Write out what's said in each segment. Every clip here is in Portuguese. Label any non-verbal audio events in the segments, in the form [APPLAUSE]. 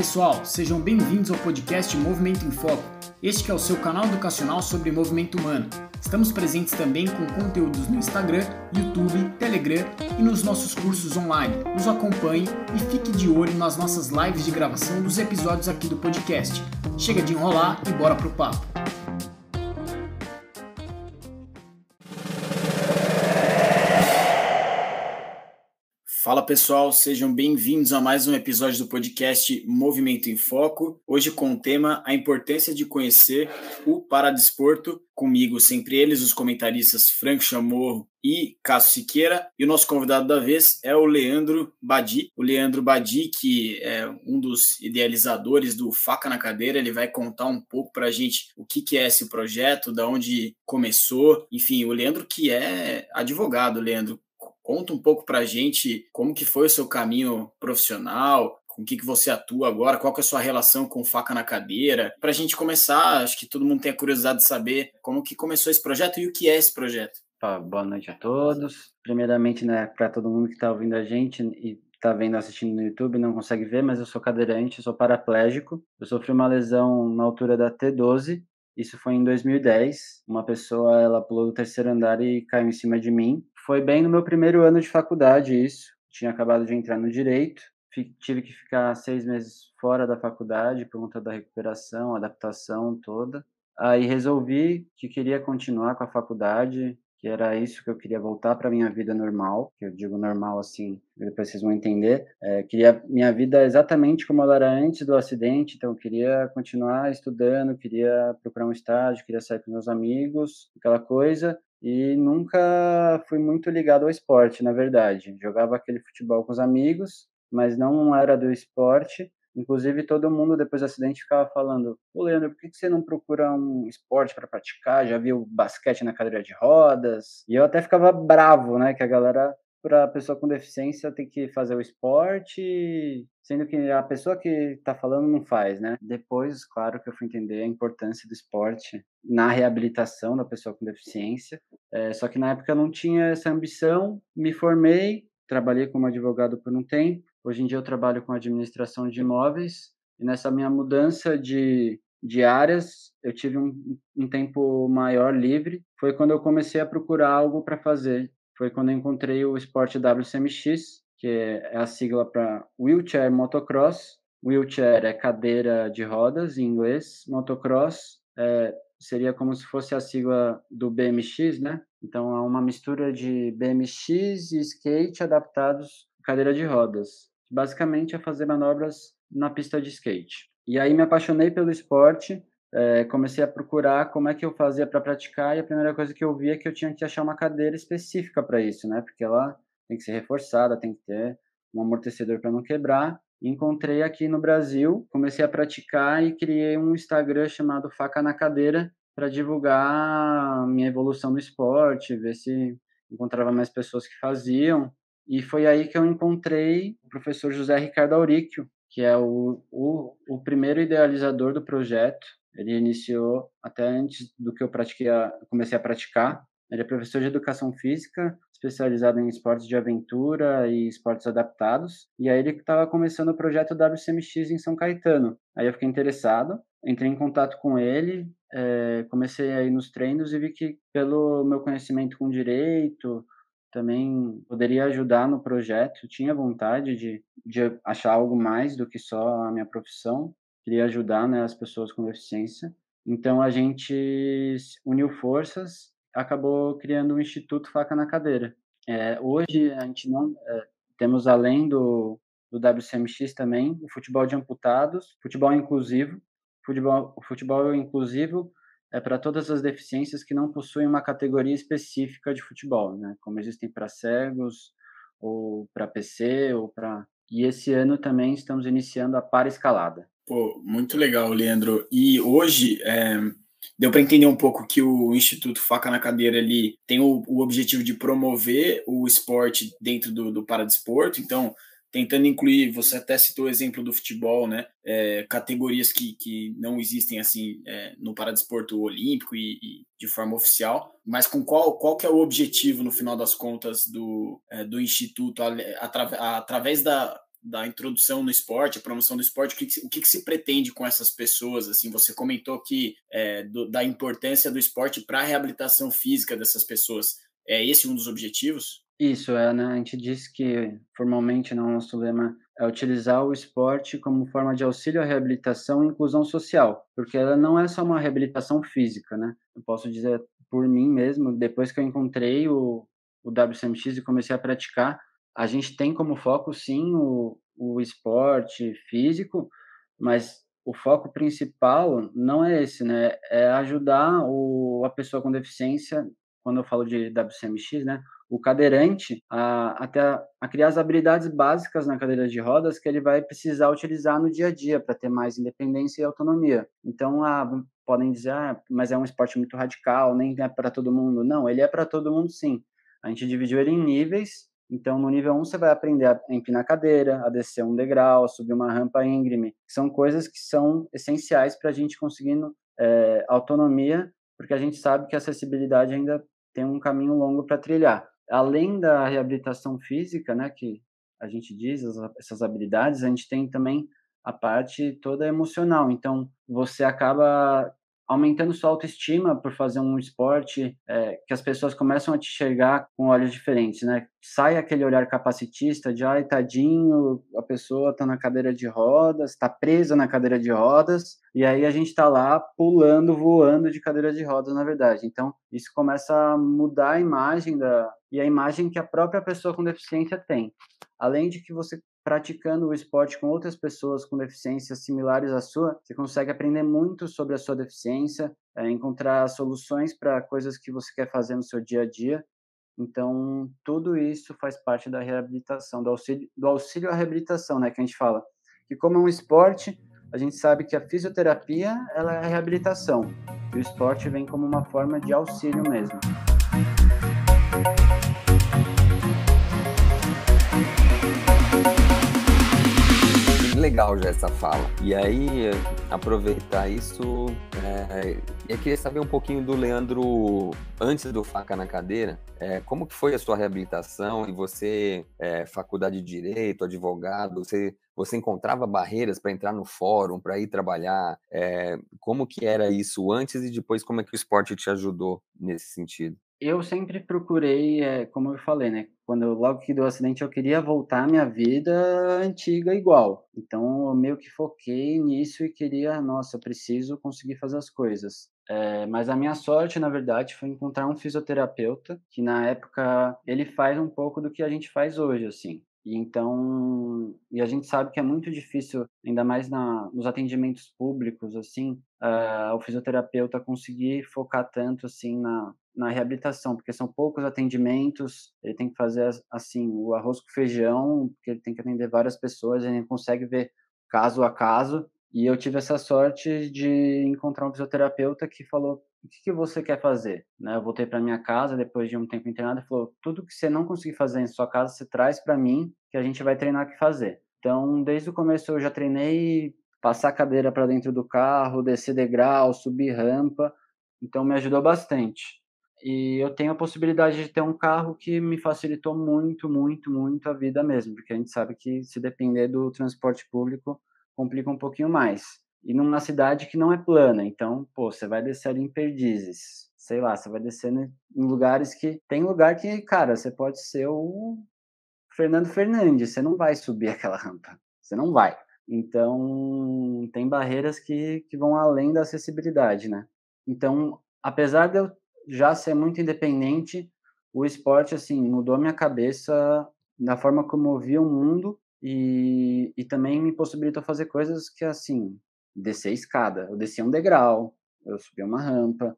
pessoal, sejam bem-vindos ao podcast Movimento em Foco. Este é o seu canal educacional sobre movimento humano. Estamos presentes também com conteúdos no Instagram, YouTube, Telegram e nos nossos cursos online. Nos acompanhe e fique de olho nas nossas lives de gravação dos episódios aqui do podcast. Chega de enrolar e bora pro papo. Fala pessoal, sejam bem-vindos a mais um episódio do podcast Movimento em Foco. Hoje com o tema A importância de conhecer o paradesporto. Comigo, sempre eles, os comentaristas Franco Chamorro e Cássio Siqueira. E o nosso convidado da vez é o Leandro Badi. O Leandro Badi, que é um dos idealizadores do Faca na Cadeira, ele vai contar um pouco para a gente o que, que é esse projeto, da onde começou. Enfim, o Leandro que é advogado, Leandro Conta um pouco para a gente como que foi o seu caminho profissional, com o que, que você atua agora, qual que é a sua relação com faca na cadeira. Para a gente começar, acho que todo mundo tem a curiosidade de saber como que começou esse projeto e o que é esse projeto. Boa noite a todos. Primeiramente, né, para todo mundo que está ouvindo a gente e está vendo, assistindo no YouTube, não consegue ver, mas eu sou cadeirante, sou paraplégico. Eu sofri uma lesão na altura da T12. Isso foi em 2010. Uma pessoa, ela pulou do terceiro andar e caiu em cima de mim. Foi bem no meu primeiro ano de faculdade isso. Tinha acabado de entrar no direito, tive que ficar seis meses fora da faculdade por conta da recuperação, adaptação toda. Aí resolvi que queria continuar com a faculdade, que era isso que eu queria voltar para minha vida normal, que eu digo normal assim, depois vocês vão entender. É, queria minha vida exatamente como ela era antes do acidente, então eu queria continuar estudando, queria procurar um estágio, queria sair com meus amigos, aquela coisa e nunca fui muito ligado ao esporte, na verdade. Jogava aquele futebol com os amigos, mas não era do esporte. Inclusive, todo mundo, depois do acidente, ficava falando: Ô Leandro, por que você não procura um esporte para praticar? Já viu basquete na cadeira de rodas? E eu até ficava bravo, né? Que a galera para a pessoa com deficiência ter que fazer o esporte, sendo que a pessoa que está falando não faz, né? Depois, claro que eu fui entender a importância do esporte na reabilitação da pessoa com deficiência. É, só que na época eu não tinha essa ambição, me formei, trabalhei como advogado por um tempo. Hoje em dia eu trabalho com administração de imóveis e nessa minha mudança de de áreas, eu tive um, um tempo maior livre. Foi quando eu comecei a procurar algo para fazer foi quando eu encontrei o esporte WCMX, que é a sigla para Wheelchair Motocross. Wheelchair é cadeira de rodas em inglês, motocross é, seria como se fosse a sigla do BMX, né? Então é uma mistura de BMX e skate adaptados à cadeira de rodas. Basicamente é fazer manobras na pista de skate. E aí me apaixonei pelo esporte é, comecei a procurar como é que eu fazia para praticar e a primeira coisa que eu vi é que eu tinha que achar uma cadeira específica para isso, né? Porque ela tem que ser reforçada, tem que ter um amortecedor para não quebrar. Encontrei aqui no Brasil, comecei a praticar e criei um Instagram chamado Faca na Cadeira para divulgar minha evolução no esporte, ver se encontrava mais pessoas que faziam. E foi aí que eu encontrei o professor José Ricardo Auríquio, que é o, o, o primeiro idealizador do projeto ele iniciou até antes do que eu a, comecei a praticar. Ele é professor de educação física, especializado em esportes de aventura e esportes adaptados. E aí ele estava começando o projeto WCMX em São Caetano. Aí eu fiquei interessado, entrei em contato com ele, é, comecei aí nos treinos e vi que pelo meu conhecimento com direito, também poderia ajudar no projeto. Tinha vontade de, de achar algo mais do que só a minha profissão queria ajudar né, as pessoas com deficiência. Então a gente uniu forças, acabou criando um instituto faca na cadeira. É, hoje a gente não é, temos além do, do WCMX também o futebol de amputados, futebol inclusivo. Futebol, o futebol inclusivo é para todas as deficiências que não possuem uma categoria específica de futebol, né? Como existem para cegos ou para PC ou para e esse ano também estamos iniciando a para escalada. Pô, muito legal, Leandro. E hoje é, deu para entender um pouco que o Instituto Faca na Cadeira ele tem o, o objetivo de promover o esporte dentro do, do paradesporto. Então, tentando incluir, você até citou o exemplo do futebol, né? É, categorias que, que não existem assim é, no paradesporto olímpico e, e, de forma oficial, mas com qual, qual que é o objetivo no final das contas do, é, do instituto atra, através da da introdução no esporte, a promoção do esporte, o que, o que, se pretende com essas pessoas? Assim, você comentou que é, do, da importância do esporte para a reabilitação física dessas pessoas. É esse um dos objetivos? Isso, é, né? A gente diz que formalmente no nosso lema é utilizar o esporte como forma de auxílio à reabilitação e inclusão social, porque ela não é só uma reabilitação física, né? Eu posso dizer por mim mesmo, depois que eu encontrei o, o WCMX e comecei a praticar, a gente tem como foco, sim, o, o esporte físico, mas o foco principal não é esse, né? É ajudar o, a pessoa com deficiência, quando eu falo de WCMX, né? o cadeirante a, até a, a, criar as habilidades básicas na cadeira de rodas que ele vai precisar utilizar no dia a dia para ter mais independência e autonomia. Então, ah, podem dizer, ah, mas é um esporte muito radical, nem é para todo mundo. Não, ele é para todo mundo sim. A gente dividiu ele em níveis. Então, no nível 1, você vai aprender a empinar a cadeira, a descer um degrau, a subir uma rampa íngreme. São coisas que são essenciais para a gente conseguindo é, autonomia, porque a gente sabe que a acessibilidade ainda tem um caminho longo para trilhar além da reabilitação física, né, que a gente diz, essas habilidades, a gente tem também a parte toda emocional. Então, você acaba aumentando sua autoestima por fazer um esporte é, que as pessoas começam a te enxergar com olhos diferentes, né? Sai aquele olhar capacitista de, ai, tadinho, a pessoa tá na cadeira de rodas, tá presa na cadeira de rodas, e aí a gente tá lá pulando, voando de cadeira de rodas, na verdade. Então, isso começa a mudar a imagem da e a imagem que a própria pessoa com deficiência tem. Além de que você praticando o esporte com outras pessoas com deficiências similares à sua, você consegue aprender muito sobre a sua deficiência, é, encontrar soluções para coisas que você quer fazer no seu dia a dia. Então, tudo isso faz parte da reabilitação, do auxílio, do auxílio à reabilitação, né, que a gente fala. Que como é um esporte, a gente sabe que a fisioterapia ela é a reabilitação, e o esporte vem como uma forma de auxílio mesmo. Legal já essa fala. E aí, aproveitar isso, é, eu queria saber um pouquinho do Leandro, antes do Faca na Cadeira, é, como que foi a sua reabilitação e você, é, faculdade de Direito, advogado, você, você encontrava barreiras para entrar no fórum, para ir trabalhar? É, como que era isso antes e depois como é que o esporte te ajudou nesse sentido? Eu sempre procurei, é, como eu falei, né? Quando eu, logo que deu o acidente, eu queria voltar à minha vida antiga igual. Então, eu meio que foquei nisso e queria, nossa, eu preciso conseguir fazer as coisas. É, mas a minha sorte, na verdade, foi encontrar um fisioterapeuta que, na época, ele faz um pouco do que a gente faz hoje, assim. E então, e a gente sabe que é muito difícil, ainda mais na, nos atendimentos públicos, assim, uh, o fisioterapeuta conseguir focar tanto, assim, na, na reabilitação, porque são poucos atendimentos, ele tem que fazer, assim, o arroz com feijão, porque ele tem que atender várias pessoas, ele não consegue ver caso a caso, e eu tive essa sorte de encontrar um fisioterapeuta que falou: o que, que você quer fazer? Né? Eu voltei para minha casa depois de um tempo internado e falou: tudo que você não conseguir fazer em sua casa, você traz para mim que a gente vai treinar o que fazer. Então, desde o começo eu já treinei passar cadeira para dentro do carro, descer degrau, subir rampa. Então, me ajudou bastante. E eu tenho a possibilidade de ter um carro que me facilitou muito, muito, muito a vida mesmo, porque a gente sabe que se depender do transporte público, complica um pouquinho mais. E numa cidade que não é plana, então, pô, você vai descer ali em Perdizes, sei lá, você vai descer em lugares que tem lugar que, cara, você pode ser o Fernando Fernandes, você não vai subir [LAUGHS] aquela rampa, você não vai. Então, tem barreiras que, que vão além da acessibilidade, né? Então, apesar de eu já ser muito independente, o esporte, assim, mudou minha cabeça da forma como eu via o mundo e, e também me possibilitou fazer coisas que, assim, descer escada. Eu descia um degrau, eu subia uma rampa,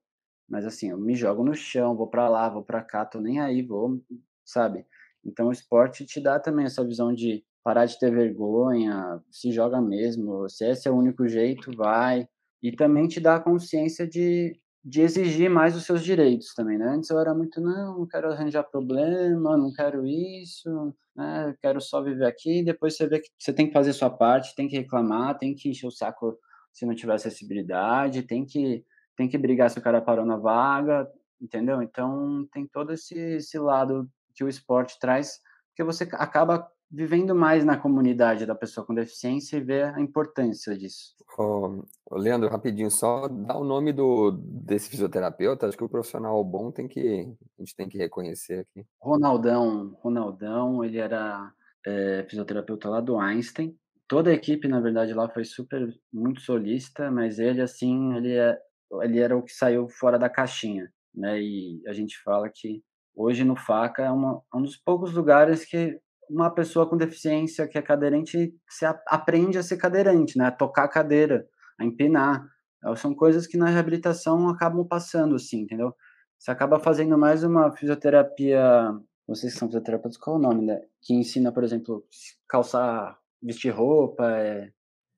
mas, assim, eu me jogo no chão, vou para lá, vou para cá, tô nem aí, vou, sabe? Então, o esporte te dá também essa visão de parar de ter vergonha, se joga mesmo, se esse é o único jeito, vai. E também te dá a consciência de, de exigir mais os seus direitos também, né? Antes eu era muito, não, não quero arranjar problema, não quero isso, né? Quero só viver aqui. Depois você vê que você tem que fazer sua parte, tem que reclamar, tem que encher o saco se não tiver acessibilidade, tem que tem que brigar se o cara parou na vaga, entendeu? Então tem todo esse, esse lado que o esporte traz, que você acaba vivendo mais na comunidade da pessoa com deficiência e ver a importância disso. Oh, Leandro, rapidinho, só dá o nome do, desse fisioterapeuta, acho que o profissional bom tem que, a gente tem que reconhecer aqui. Ronaldão, Ronaldão, ele era é, fisioterapeuta lá do Einstein, toda a equipe, na verdade, lá foi super, muito solista, mas ele, assim, ele, é, ele era o que saiu fora da caixinha, né, e a gente fala que hoje no FACA é uma, um dos poucos lugares que uma pessoa com deficiência que é cadeirante se aprende a ser cadeirante, né? A tocar a cadeira, a empinar. Então, são coisas que na reabilitação acabam passando, assim, entendeu? Você acaba fazendo mais uma fisioterapia, vocês que são fisioterapeutas, qual é o nome, né? Que ensina, por exemplo, calçar, vestir roupa, é...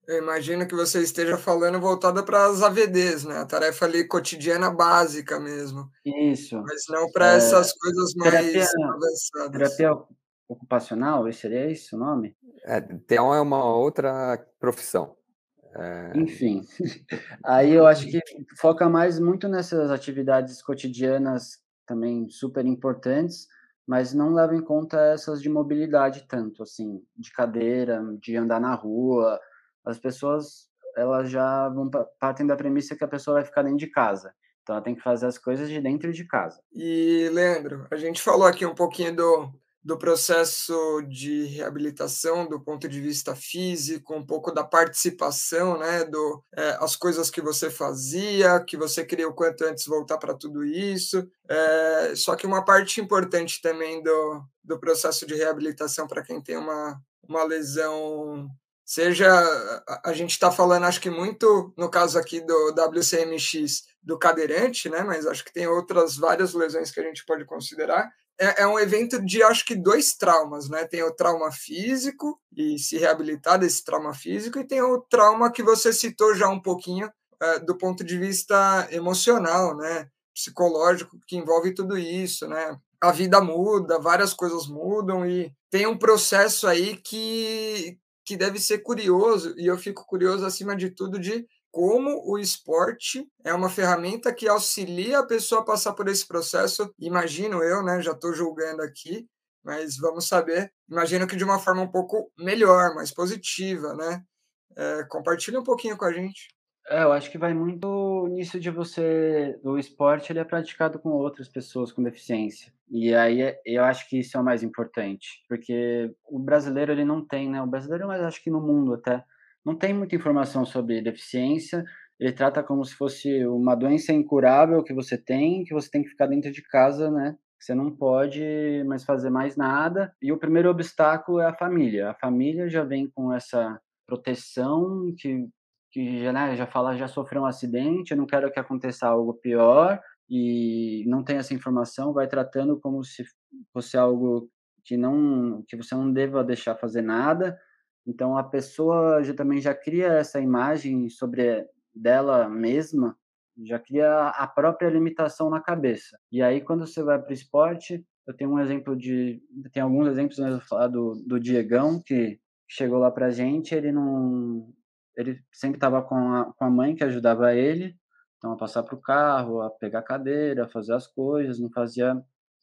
Eu imagino que você esteja falando voltada para as AVDs, né? A tarefa ali cotidiana básica mesmo. Isso. Mas não para é... essas coisas mais terapia, avançadas. Terapia ocupacional, seria esse o nome? É, é uma outra profissão. É... Enfim, [LAUGHS] aí eu acho que foca mais muito nessas atividades cotidianas também super importantes, mas não leva em conta essas de mobilidade tanto, assim, de cadeira, de andar na rua. As pessoas, elas já vão partem da premissa que a pessoa vai ficar dentro de casa. Então ela tem que fazer as coisas de dentro de casa. E, Leandro, a gente falou aqui um pouquinho do, do processo de reabilitação do ponto de vista físico, um pouco da participação, né, do é, as coisas que você fazia, que você queria o quanto antes voltar para tudo isso. É, só que uma parte importante também do, do processo de reabilitação para quem tem uma, uma lesão seja a, a gente está falando acho que muito no caso aqui do WCMX do cadeirante, né? Mas acho que tem outras várias lesões que a gente pode considerar é, é, um evento de acho que dois traumas, né? Tem o trauma físico e se reabilitar desse trauma físico, e tem o trauma que você citou já um pouquinho é, do ponto de vista emocional, né? Psicológico, que envolve tudo isso, né? A vida muda, várias coisas mudam e tem um processo aí que, que deve ser curioso, e eu fico curioso acima de tudo de como o esporte é uma ferramenta que auxilia a pessoa a passar por esse processo. Imagino eu, né? Já estou julgando aqui, mas vamos saber. Imagino que de uma forma um pouco melhor, mais positiva, né? É, compartilha um pouquinho com a gente. É, eu acho que vai muito nisso de você. O esporte ele é praticado com outras pessoas com deficiência. E aí é, eu acho que isso é o mais importante. Porque o brasileiro ele não tem, né? O brasileiro, mas acho que no mundo até não tem muita informação sobre deficiência. Ele trata como se fosse uma doença incurável que você tem, que você tem que ficar dentro de casa, né? Você não pode mais fazer mais nada. E o primeiro obstáculo é a família. A família já vem com essa proteção que que já, né, já fala já sofreu um acidente, eu não quero que aconteça algo pior e não tem essa informação, vai tratando como se fosse algo que não que você não deva deixar fazer nada então a pessoa já também já cria essa imagem sobre dela mesma, já cria a própria limitação na cabeça. E aí quando você vai para o esporte, eu tenho um exemplo de, tem alguns exemplos, falar do, do Diegão que chegou lá para gente, ele não, ele sempre estava com a, com a mãe que ajudava ele, então a passar para o carro, a pegar cadeira, a fazer as coisas, não fazia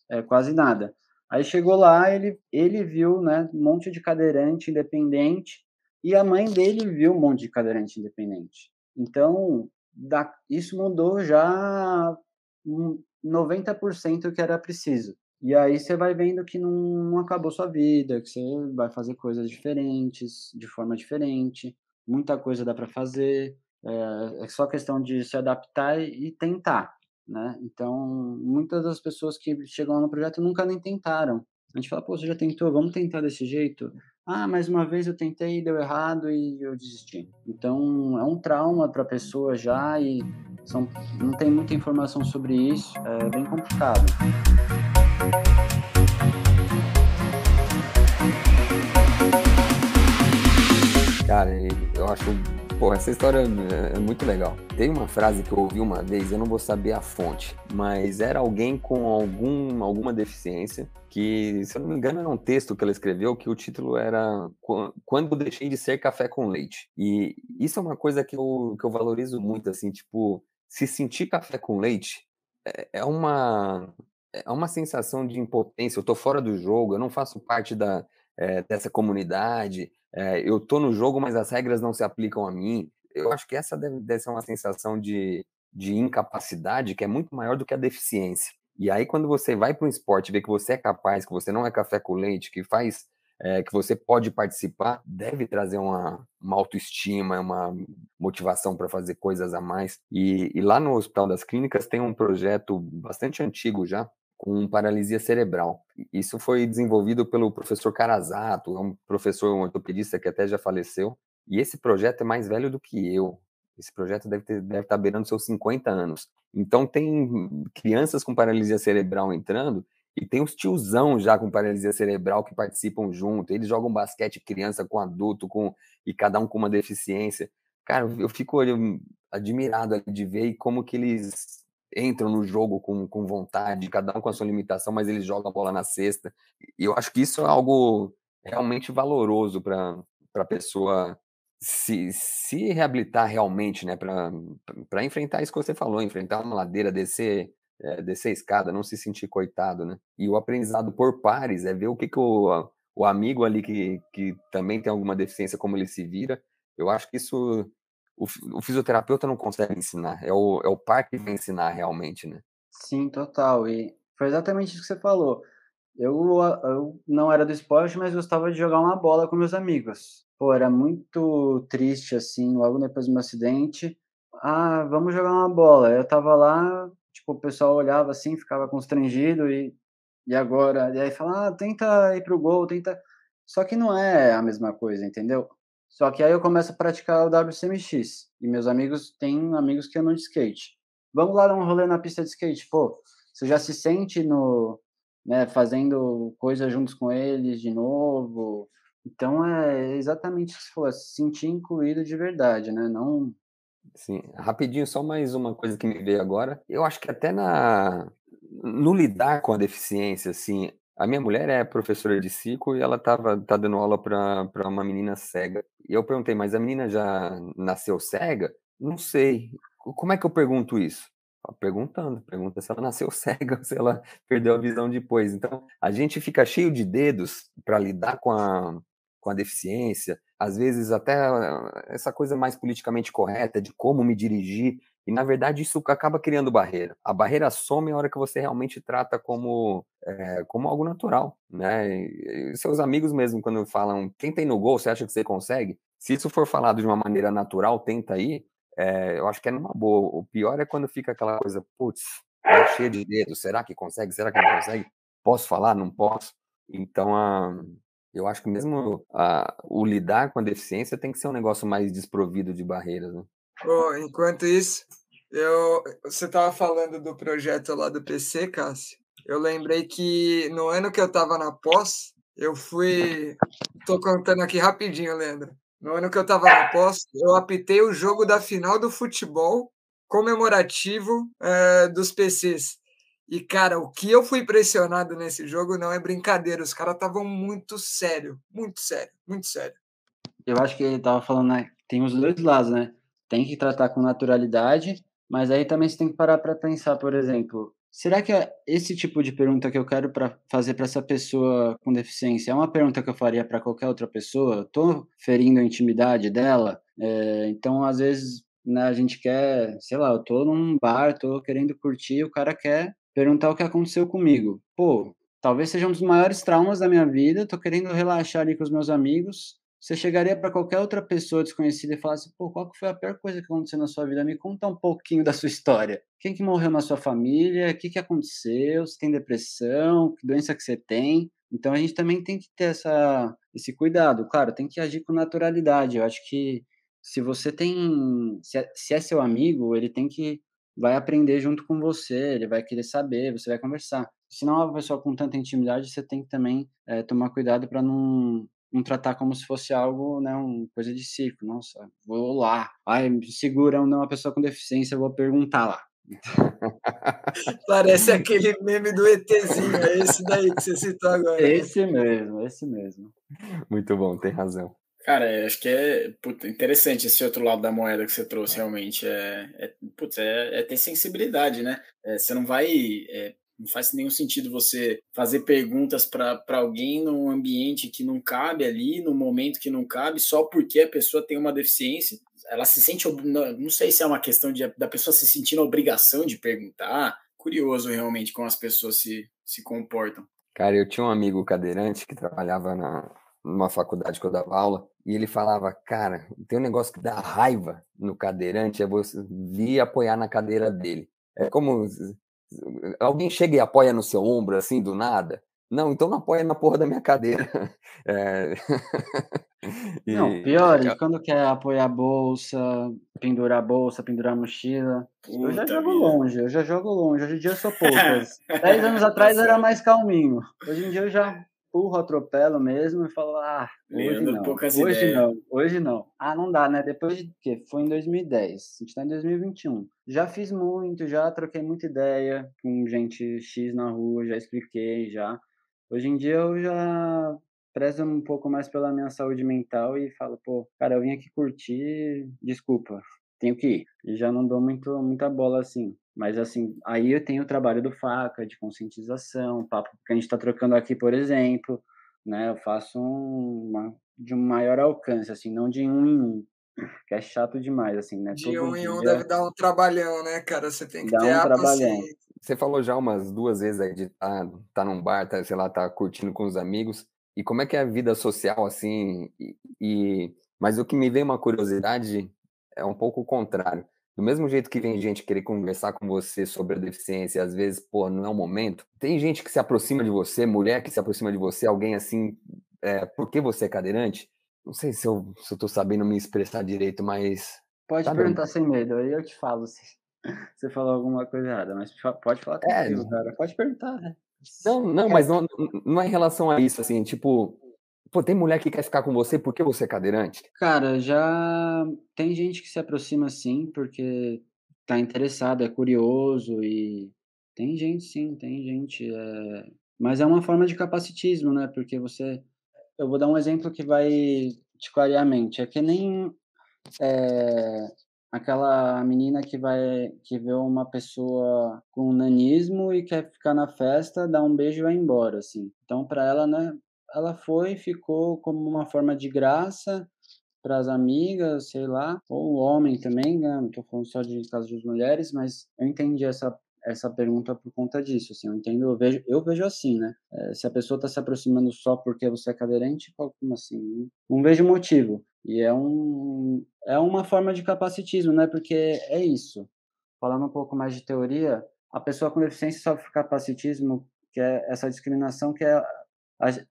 é, quase nada. Aí chegou lá, ele, ele viu né, um monte de cadeirante independente e a mãe dele viu um monte de cadeirante independente. Então, da, isso mudou já 90% que era preciso. E aí você vai vendo que não, não acabou sua vida, que você vai fazer coisas diferentes, de forma diferente, muita coisa dá para fazer, é, é só questão de se adaptar e tentar né? Então, muitas das pessoas que chegam lá no projeto nunca nem tentaram. A gente fala, pô, você já tentou? Vamos tentar desse jeito? Ah, mais uma vez eu tentei, deu errado e eu desisti. Então, é um trauma para a pessoa já e são, não tem muita informação sobre isso, é bem complicado. Cara, eu acho Pô, essa história é, é muito legal. Tem uma frase que eu ouvi uma vez, eu não vou saber a fonte, mas era alguém com algum, alguma deficiência que, se eu não me engano, era um texto que ela escreveu que o título era Quando deixei de ser café com leite. E isso é uma coisa que eu, que eu valorizo muito, assim, tipo, se sentir café com leite é, é uma é uma sensação de impotência. Eu tô fora do jogo, eu não faço parte da é, dessa comunidade. É, eu tô no jogo, mas as regras não se aplicam a mim. Eu acho que essa deve, deve ser uma sensação de, de incapacidade que é muito maior do que a deficiência. E aí, quando você vai para um esporte, vê que você é capaz, que você não é café com leite, que faz, é, que você pode participar, deve trazer uma, uma autoestima, uma motivação para fazer coisas a mais. E, e lá no Hospital das Clínicas tem um projeto bastante antigo já, com paralisia cerebral. Isso foi desenvolvido pelo professor Carazato, é um professor um ortopedista que até já faleceu. E esse projeto é mais velho do que eu. Esse projeto deve, ter, deve estar beirando seus 50 anos. Então, tem crianças com paralisia cerebral entrando e tem os tiozão já com paralisia cerebral que participam junto. Eles jogam basquete criança com adulto, com e cada um com uma deficiência. Cara, eu fico admirado de ver como que eles entram no jogo com, com vontade, cada um com a sua limitação, mas eles jogam a bola na cesta. E eu acho que isso é algo realmente valoroso para a pessoa se, se reabilitar realmente, né, para enfrentar isso que você falou, enfrentar uma ladeira, descer, é, descer a escada, não se sentir coitado, né? E o aprendizado por pares é ver o que, que o, o amigo ali que, que também tem alguma deficiência, como ele se vira. Eu acho que isso o, o fisioterapeuta não consegue ensinar, é o, é o par que vai ensinar realmente, né? Sim, total. E foi exatamente isso que você falou. Eu, eu não era do esporte, mas gostava de jogar uma bola com meus amigos. Pô, era muito triste, assim, logo depois do meu acidente. Ah, vamos jogar uma bola. Eu tava lá, tipo, o pessoal olhava assim, ficava constrangido e, e agora? E aí fala, ah, tenta ir pro gol, tenta... Só que não é a mesma coisa, entendeu? Só que aí eu começo a praticar o WCMX. E meus amigos, têm amigos que andam de skate. Vamos lá dar um rolê na pista de skate. Pô, você já se sente no, né, fazendo coisas juntos com eles de novo. Então é exatamente o que você falou, é se sentir incluído de verdade, né? Não. Sim, rapidinho, só mais uma coisa que me veio agora. Eu acho que até na no lidar com a deficiência, assim, a minha mulher é professora de circo e ela tava tá dando aula para uma menina cega. E eu perguntei, mas a menina já nasceu cega? Não sei. Como é que eu pergunto isso? perguntando, pergunta se ela nasceu [LAUGHS] cega ou se ela perdeu a visão depois. Então, a gente fica cheio de dedos para lidar com a, com a deficiência, às vezes até essa coisa mais politicamente correta de como me dirigir, e na verdade isso acaba criando barreira. A barreira some a hora que você realmente trata como, é, como algo natural, né? E seus amigos mesmo, quando falam, quem tem no gol, você acha que você consegue? Se isso for falado de uma maneira natural, tenta aí, é, eu acho que é numa boa. O pior é quando fica aquela coisa, putz, é cheia de dedos, será que consegue? Será que não consegue? Posso falar? Não posso? Então, a, eu acho que mesmo a, o lidar com a deficiência tem que ser um negócio mais desprovido de barreiras, né? Bom, enquanto isso, eu, você estava falando do projeto lá do PC, Cássio. Eu lembrei que no ano que eu estava na pós, eu fui. Estou contando aqui rapidinho, Leandro. No ano que eu estava na pós, eu apitei o jogo da final do futebol comemorativo é, dos PCs. E, cara, o que eu fui pressionado nesse jogo não é brincadeira. Os caras estavam muito sério, muito sério, muito sério. Eu acho que ele estava falando, né? Tem os dois lados, né? Tem que tratar com naturalidade, mas aí também você tem que parar para pensar, por exemplo, Será que é esse tipo de pergunta que eu quero pra fazer para essa pessoa com deficiência é uma pergunta que eu faria para qualquer outra pessoa? Estou ferindo a intimidade dela? É, então, às vezes, né, a gente quer, sei lá, eu estou num bar, estou querendo curtir, o cara quer perguntar o que aconteceu comigo. Pô, talvez seja um dos maiores traumas da minha vida, estou querendo relaxar ali com os meus amigos, você chegaria para qualquer outra pessoa desconhecida e falasse, pô, qual foi a pior coisa que aconteceu na sua vida? Me conta um pouquinho da sua história. Quem que morreu na sua família? O que que aconteceu? Você tem depressão? Que doença que você tem? Então a gente também tem que ter essa, esse cuidado. Claro, tem que agir com naturalidade. Eu acho que se você tem, se é, se é seu amigo, ele tem que vai aprender junto com você, ele vai querer saber, você vai conversar. Se não é uma pessoa com tanta intimidade, você tem que também é, tomar cuidado para não não tratar como se fosse algo, né, uma coisa de circo. Nossa, vou lá. Ai, me segura uma pessoa com deficiência, vou perguntar lá. [LAUGHS] Parece aquele meme do ETzinho, é esse daí que você citou agora. Esse mesmo, esse mesmo. Muito bom, tem razão. Cara, acho que é puta, interessante esse outro lado da moeda que você trouxe, realmente. É, é, putz, é, é ter sensibilidade, né? É, você não vai é, Não faz nenhum sentido você fazer perguntas para alguém num ambiente que não cabe ali, no momento que não cabe, só porque a pessoa tem uma deficiência. Ela se sente, não sei se é uma questão de, da pessoa se sentir na obrigação de perguntar. Curioso realmente como as pessoas se, se comportam. Cara, eu tinha um amigo cadeirante que trabalhava na, numa faculdade que eu dava aula, e ele falava, cara, tem um negócio que dá raiva no cadeirante, é você vir apoiar na cadeira dele. É como alguém chega e apoia no seu ombro, assim, do nada. Não, então não apoia na porra da minha cadeira. [LAUGHS] É... [LAUGHS] e... Não, pior, é quando quer apoiar a bolsa, pendurar a bolsa, pendurar a mochila. Puta eu já jogo minha. longe, eu já jogo longe. Hoje em dia eu sou [LAUGHS] poucas. Dez anos atrás tá era mais calminho. Hoje em dia eu já empurro, atropelo mesmo e falo, ah, hoje não, hoje ideias. não, hoje não. Ah, não dá, né? Depois de quê? Foi em 2010, a gente tá em 2021. Já fiz muito, já troquei muita ideia com gente X na rua, já expliquei, já. Hoje em dia eu já prezo um pouco mais pela minha saúde mental e falo, pô, cara, eu vim aqui curtir, desculpa, tenho que ir. E já não dou muito, muita bola assim. Mas, assim, aí eu tenho o trabalho do FACA, de conscientização, papo que a gente está trocando aqui, por exemplo, né? Eu faço um, uma, de um maior alcance, assim, não de um em um, que é chato demais, assim, né? De Todo um em um deve dar um trabalhão, né, cara? Você tem que Dá ter um a trabalhão. Você falou já umas duas vezes aí de estar tá, tá num bar, tá, sei lá, tá curtindo com os amigos. E como é que é a vida social, assim? E, e... Mas o que me vem uma curiosidade é um pouco o contrário. Do mesmo jeito que vem gente querer conversar com você sobre a deficiência, às vezes, pô, não é o momento. Tem gente que se aproxima de você, mulher que se aproxima de você, alguém assim, é, porque você é cadeirante? Não sei se eu, se eu tô sabendo me expressar direito, mas. Pode tá perguntar bem. sem medo, aí eu te falo se [LAUGHS] você falou alguma coisa errada, mas pode falar é, tranquilo, é, cara. Pode perguntar, né? Não, não, mas não, não é em relação a isso, assim, tipo, Pô, tem mulher que quer ficar com você porque você é cadeirante? Cara, já tem gente que se aproxima assim porque tá interessado, é curioso e tem gente sim, tem gente. É... Mas é uma forma de capacitismo, né? Porque você. Eu vou dar um exemplo que vai te clarear a mente. É que nem é, aquela menina que vai que vê uma pessoa com nanismo e quer ficar na festa, dá um beijo e vai embora, assim. Então, para ela, né, ela foi, ficou como uma forma de graça para as amigas, sei lá, ou o homem também, né? Não estou falando só de casos de mulheres, mas eu entendi essa essa pergunta por conta disso, assim, eu entendo, eu vejo, eu vejo assim, né? É, se a pessoa está se aproximando só porque você é cadeirante, como assim? Não, vejo motivo. E é um é uma forma de capacitismo, né? Porque é isso. Falando um pouco mais de teoria, a pessoa com deficiência sofre capacitismo, que é essa discriminação que é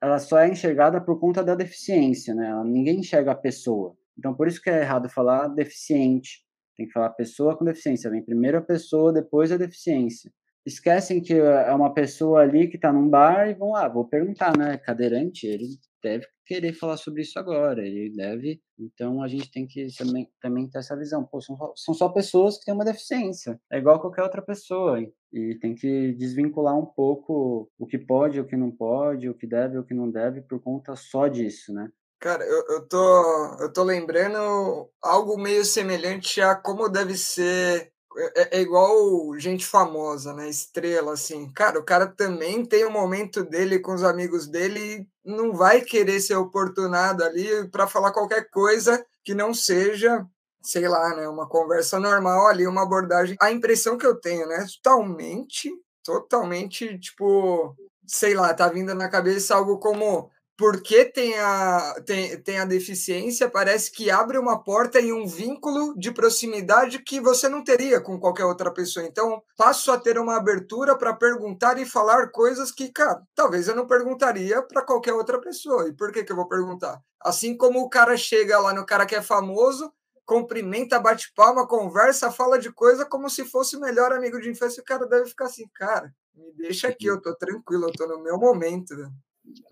ela só é enxergada por conta da deficiência, né? Ninguém enxerga a pessoa. Então, por isso que é errado falar deficiente. Tem que falar pessoa com deficiência. Vem primeiro a pessoa, depois a deficiência. Esquecem que é uma pessoa ali que está num bar e vão lá, vou perguntar, né? Cadeirante, ele deve querer falar sobre isso agora, ele deve. Então a gente tem que também, também ter essa visão. Pô, são, são só pessoas que têm uma deficiência, é igual qualquer outra pessoa. E tem que desvincular um pouco o que pode, o que não pode, o que deve, o que não deve, por conta só disso, né? Cara, eu, eu, tô, eu tô lembrando algo meio semelhante a como deve ser é, é, igual gente famosa, né? Estrela, assim. Cara, o cara também tem o um momento dele com os amigos dele e não vai querer ser oportunado ali para falar qualquer coisa que não seja, sei lá, né? Uma conversa normal ali, uma abordagem. A impressão que eu tenho, né? Totalmente, totalmente, tipo, sei lá, tá vindo na cabeça algo como porque tem a, tem, tem a deficiência, parece que abre uma porta e um vínculo de proximidade que você não teria com qualquer outra pessoa. Então, passo a ter uma abertura para perguntar e falar coisas que, cara, talvez eu não perguntaria para qualquer outra pessoa. E por que, que eu vou perguntar? Assim como o cara chega lá no cara que é famoso, cumprimenta, bate palma, conversa, fala de coisa como se fosse o melhor amigo de infância, o cara deve ficar assim, cara, me deixa aqui, eu tô tranquilo, eu tô no meu momento.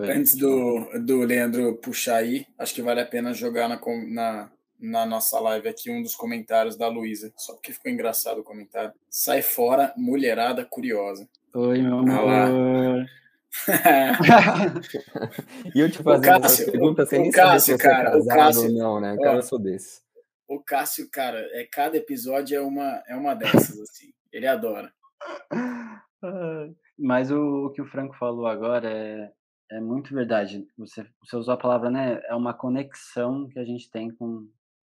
Antes do, do Leandro puxar aí, acho que vale a pena jogar na, na, na nossa live aqui um dos comentários da Luísa, só porque ficou engraçado o comentário. Sai fora, mulherada curiosa. Oi, meu amor. [LAUGHS] e eu te fazendo Cássio, essa pergunta sem nem Cássio, saber se cara, é o Cássio, ou não, né? Cara, ó, eu sou desse. O Cássio, cara, é, cada episódio é uma, é uma dessas, [LAUGHS] assim. Ele adora. Mas o, o que o Franco falou agora é, é muito verdade. Você, você usou a palavra, né? É uma conexão que a gente tem com.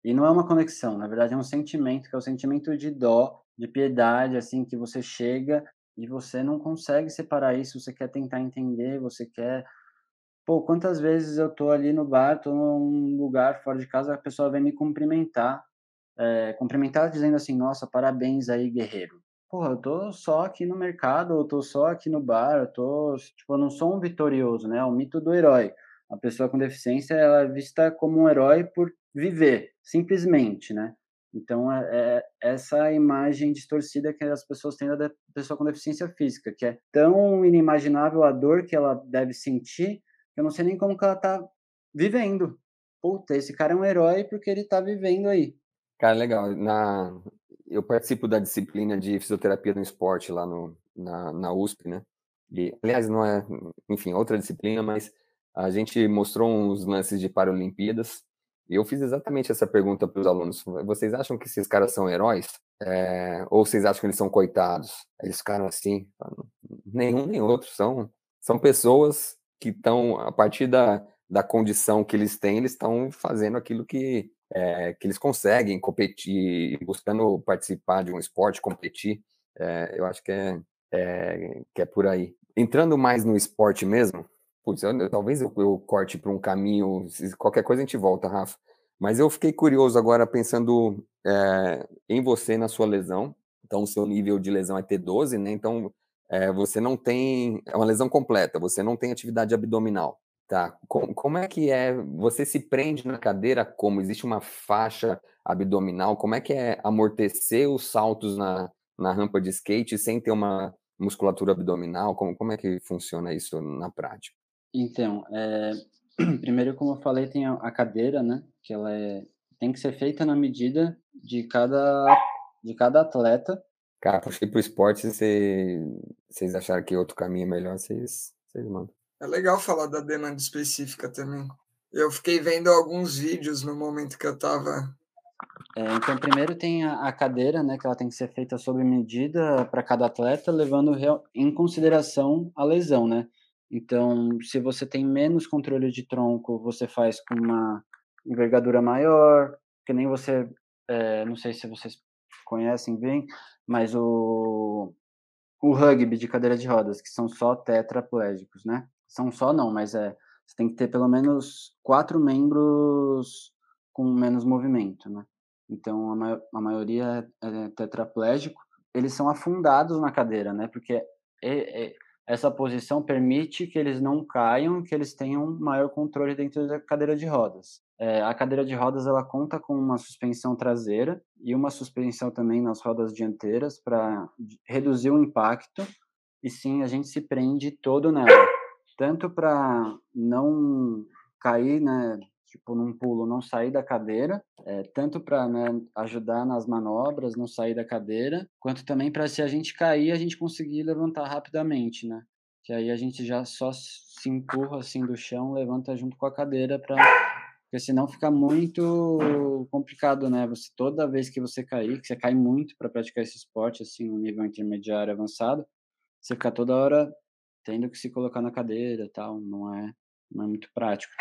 E não é uma conexão, na verdade é um sentimento, que é o sentimento de dó, de piedade, assim, que você chega e você não consegue separar isso, você quer tentar entender, você quer. Pô, quantas vezes eu tô ali no bar, tô num lugar fora de casa, a pessoa vem me cumprimentar, é, cumprimentar dizendo assim, nossa, parabéns aí, guerreiro porra, eu tô só aqui no mercado, eu tô só aqui no bar, eu tô, tipo, eu não sou um vitorioso, né? É o mito do herói. A pessoa com deficiência, ela é vista como um herói por viver, simplesmente, né? Então, é, é essa imagem distorcida que as pessoas têm da pessoa com deficiência física, que é tão inimaginável a dor que ela deve sentir, que eu não sei nem como que ela tá vivendo. Puta, esse cara é um herói porque ele tá vivendo aí. Cara, legal. Na, eu participo da disciplina de fisioterapia no esporte lá no, na, na USP, né? E, aliás, não é, enfim, outra disciplina, mas a gente mostrou uns lances de Paralimpíadas e eu fiz exatamente essa pergunta para os alunos. Vocês acham que esses caras são heróis? É, ou vocês acham que eles são coitados? Eles ficaram assim, nenhum nem outro. São, são pessoas que estão, a partir da, da condição que eles têm, eles estão fazendo aquilo que é, que eles conseguem competir, buscando participar de um esporte, competir. É, eu acho que é, é, que é por aí. Entrando mais no esporte mesmo, putz, eu, talvez eu, eu corte para um caminho, qualquer coisa a gente volta, Rafa. Mas eu fiquei curioso agora pensando em você na sua lesão. Então, o seu nível de lesão é T12, né? Então, você não tem. É uma lesão completa, você não tem atividade abdominal. Tá. Como, como é que é? Você se prende na cadeira como? Existe uma faixa abdominal? Como é que é amortecer os saltos na, na rampa de skate sem ter uma musculatura abdominal? Como, como é que funciona isso na prática? Então, é, [CLEARS THROAT] primeiro, como eu falei, tem a, cadeira, né? Que ela é, tem que ser feita na medida de cada, de cada atleta. Cara, puxei pro esporte, se vocês acharam que outro caminho é melhor, vocês, vocês mandam. É legal falar da demanda específica também. Eu fiquei vendo alguns vídeos no momento que eu estava. É, então, primeiro tem a, a, cadeira, né, que ela tem que ser feita sob medida para cada atleta, levando real, em consideração a lesão, né? Então, se você tem menos controle de tronco, você faz com uma envergadura maior, que nem você, é, não sei se vocês conhecem bem, mas o, o rugby de cadeira de rodas, que são só tetraplégicos, né? São só não, mas é você tem que ter pelo menos quatro membros com menos movimento, né? Então a, ma a maioria é, é tetraplégico. Eles são afundados na cadeira, né? Porque é, é, essa posição permite que eles não caiam, que eles tenham maior controle dentro da cadeira de rodas. É, a cadeira de rodas ela conta com uma suspensão traseira e uma suspensão também nas rodas dianteiras para reduzir o impacto. E sim, a gente se prende todo nela tanto para não cair, né, tipo num pulo, não sair da cadeira, é, tanto para né, ajudar nas manobras, não sair da cadeira, quanto também para se a gente cair, a gente conseguir levantar rapidamente, né? Que aí a gente já só se empurra assim do chão, levanta junto com a cadeira para porque senão fica muito complicado, né? Você toda vez que você cair, que você cai muito para praticar esse esporte assim, no nível intermediário avançado, você fica toda hora tendo que se colocar na cadeira tal, não é, não é muito prático.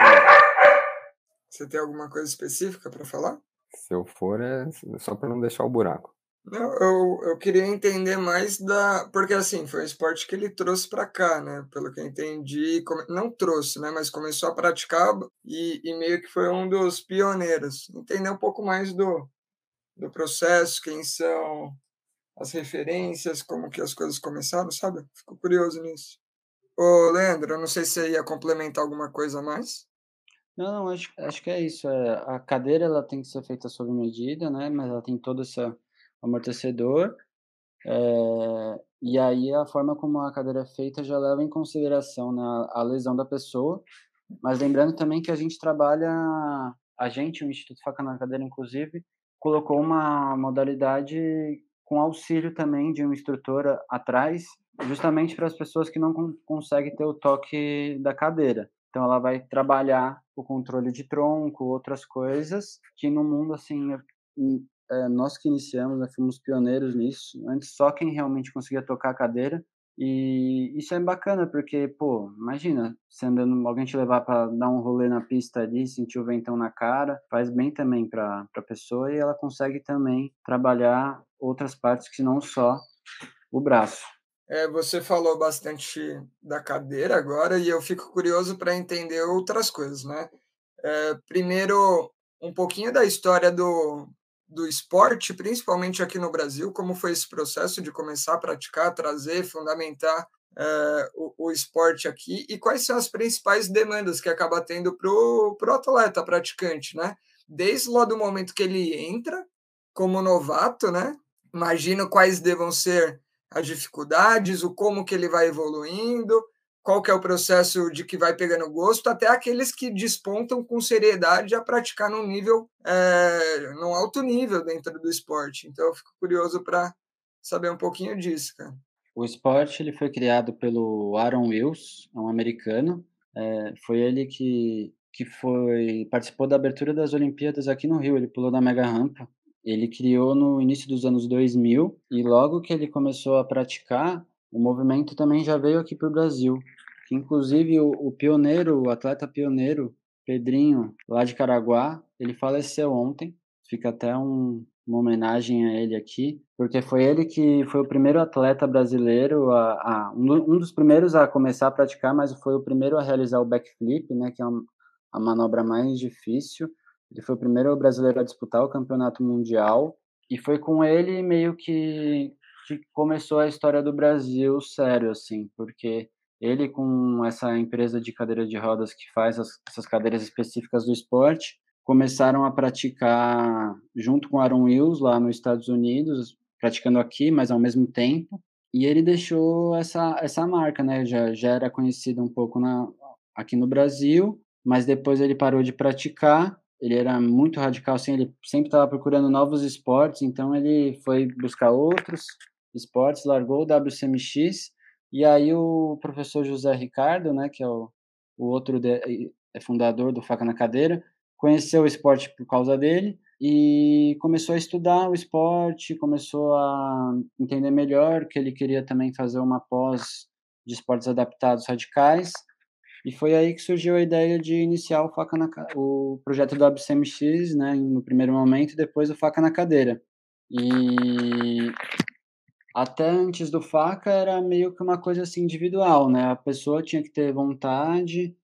Você tem alguma coisa específica para falar? Se eu for, é só para não deixar o buraco. Não, eu, eu queria entender mais da. Porque, assim, foi um esporte que ele trouxe para cá, né? Pelo que eu entendi. Não trouxe, né? Mas começou a praticar e, e meio que foi um dos pioneiros. Entender um pouco mais do, do processo, quem são as referências, como que as coisas começaram, sabe? Fico curioso nisso. Ô, Leandro, não sei se você ia complementar alguma coisa a mais. Não, não, acho, acho que é isso. É, a cadeira ela tem que ser feita sob medida, né? Mas ela tem todo esse amortecedor. É, e aí a forma como a cadeira é feita já leva em consideração né, a lesão da pessoa. Mas lembrando também que a gente trabalha, a gente, o Instituto Faca na Cadeira, inclusive, colocou uma modalidade com auxílio também de um instrutor atrás, justamente para as pessoas que não conseguem ter o toque da cadeira. Então ela vai trabalhar o controle de tronco, outras coisas que no mundo assim é, nós que iniciamos, né, fomos pioneiros nisso. Antes só quem realmente conseguia tocar a cadeira E isso é bacana, porque, pô, imagina, você andando, alguém te levar para dar um rolê na pista ali, sentir o ventão na cara, faz bem também para a pessoa e ela consegue também trabalhar outras partes que não só o braço. É, você falou bastante da cadeira agora e eu fico curioso para entender outras coisas, né? É, primeiro, um pouquinho da história do, do esporte, principalmente aqui no Brasil, como foi esse processo de começar a praticar, trazer, fundamentar é, o, o, esporte aqui e quais são as principais demandas que acaba tendo para o atleta praticante, né? Desde lá do momento que ele entra como novato, né? Imagino quais devam ser as dificuldades, o como que ele vai evoluindo, qual que é o processo de que vai pegando gosto, até aqueles que despontam com seriedade a praticar num nível, é, num alto nível dentro do esporte. Então eu fico curioso para saber um pouquinho disso, cara. O esporte ele foi criado pelo Aaron Wills, um americano. É, foi ele que que foi participou da abertura das Olimpíadas aqui no Rio. Ele pulou da mega rampa ele criou no início dos anos 2000 e logo que ele começou a praticar, o movimento também já veio aqui para o Brasil. Inclusive o, o pioneiro, o atleta pioneiro, Pedrinho, lá de Caraguá, ele faleceu ontem. Fica até um, uma homenagem a ele aqui, porque foi ele que foi o primeiro atleta brasileiro, a, a um, dos primeiros a começar a praticar, mas foi o primeiro a realizar o backflip, né, que é a manobra mais difícil. Ele foi o primeiro brasileiro a disputar o campeonato mundial e foi com ele meio que, que começou a história do Brasil sério, assim, porque ele com essa empresa de cadeiras de rodas que faz as, essas cadeiras específicas do esporte, começaram a praticar junto com Aaron Wills lá nos Estados Unidos, praticando aqui, mas ao mesmo tempo. E ele deixou essa, essa marca, né? Já, já era conhecido um pouco na, aqui no Brasil, mas depois ele parou de praticar ele era muito radical, assim, ele sempre estava procurando novos esportes, então ele foi buscar outros esportes, largou o WCMX, e aí o professor José Ricardo, né, que é o, o outro de, é fundador do Faca na Cadeira, conheceu o esporte por causa dele e começou a estudar o esporte, começou a entender melhor que ele queria também fazer uma pós de esportes adaptados radicais, e foi aí que surgiu a ideia de iniciar o Faca na o projeto do ABCMX, né, no primeiro momento, e depois o Faca na Cadeira. E até antes do Faca era meio que uma coisa assim individual, né? A pessoa tinha que ter vontade,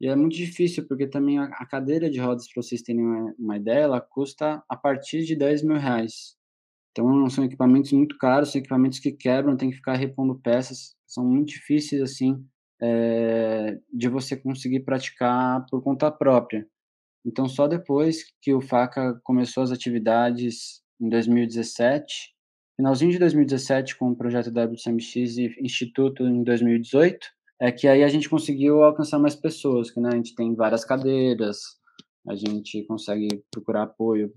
e é muito difícil, porque também a cadeira de rodas, para vocês terem uma, uma ideia, ela custa a partir de 10 mil reais. Então, são equipamentos muito caros, são equipamentos que quebram, tem que ficar repondo peças, são muito difíceis, assim, é, de você conseguir praticar por conta própria. Então, só depois que o FACA começou as atividades em 2017, finalzinho de 2017 com o projeto WCMX e Instituto em 2018, é que aí a gente conseguiu alcançar mais pessoas, que né, a gente tem várias cadeiras, a gente consegue procurar apoio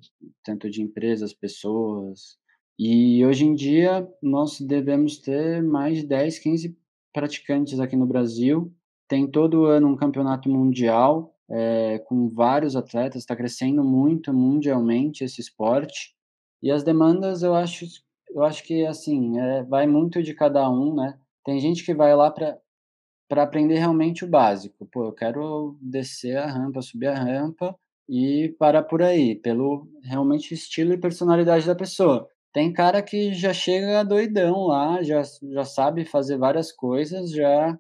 tanto de empresas, pessoas, e hoje em dia nós devemos ter mais de 10, 15 praticantes aqui no Brasil. Tem todo ano um campeonato mundial é, com vários atletas, está crescendo muito mundialmente esse esporte. E as demandas, eu acho, eu acho que assim é, vai muito de cada um, né? Tem gente que vai lá para para aprender realmente o básico. Pô, eu quero descer a rampa, subir a rampa e parar por aí, pelo realmente estilo e personalidade da pessoa. Tem cara que já chega doidão lá, já, já sabe fazer várias coisas, já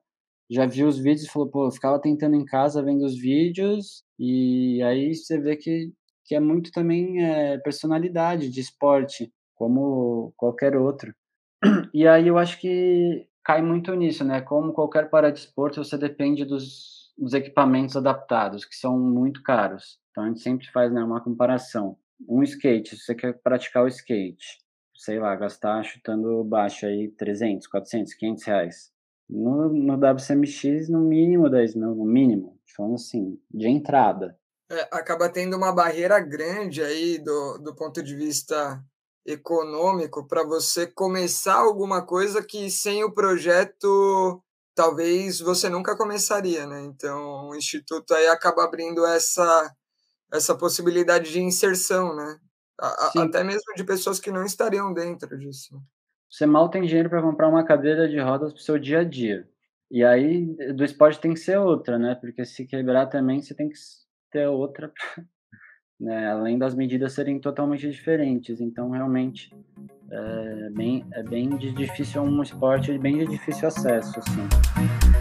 já viu os vídeos e falou, pô, eu ficava tentando em casa vendo os vídeos, e aí você vê que, que é muito também é, personalidade de esporte, como qualquer outro. E aí eu acho que cai muito nisso, né? Como qualquer paradesporto, você depende dos, dos equipamentos adaptados, que são muito caros. Então a gente sempre faz né, uma comparação. Um skate, se você quer praticar o skate, sei lá, gastar chutando baixo aí 300, 400, 500 reais. No, no WCMX, no mínimo 10 mil, no mínimo, falando assim, de entrada. É, acaba tendo uma barreira grande aí do, do ponto de vista econômico para você começar alguma coisa que sem o projeto talvez você nunca começaria, né? Então o instituto aí acaba abrindo essa essa possibilidade de inserção, né? A, até mesmo de pessoas que não estariam dentro disso. você mal tem dinheiro para comprar uma cadeira de rodas para o seu dia a dia. E aí, do esporte tem que ser outra, né? Porque se quebrar também, você tem que ter outra, [LAUGHS] né? Além das medidas serem totalmente diferentes. Então, realmente, é bem, é bem de difícil, é um esporte bem de difícil acesso, assim.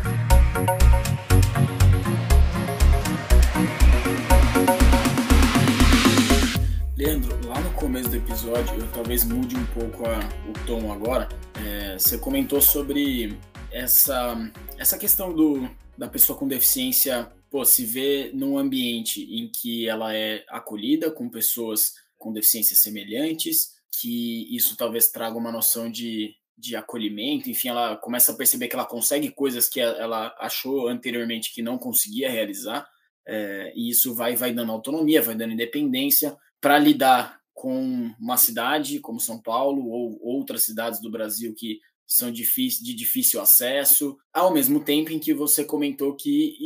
Começo do episódio, eu talvez mude um pouco a, o tom agora. É, você comentou sobre essa, essa questão do, da pessoa com deficiência pô, se ver num ambiente em que ela é acolhida com pessoas com deficiências semelhantes, que isso talvez traga uma noção de, de acolhimento, enfim, ela começa a perceber que ela consegue coisas que ela achou anteriormente que não conseguia realizar, é, e isso vai, vai dando autonomia, vai dando independência para lidar com uma cidade como São Paulo ou outras cidades do Brasil que são de difícil acesso, ao mesmo tempo em que você comentou que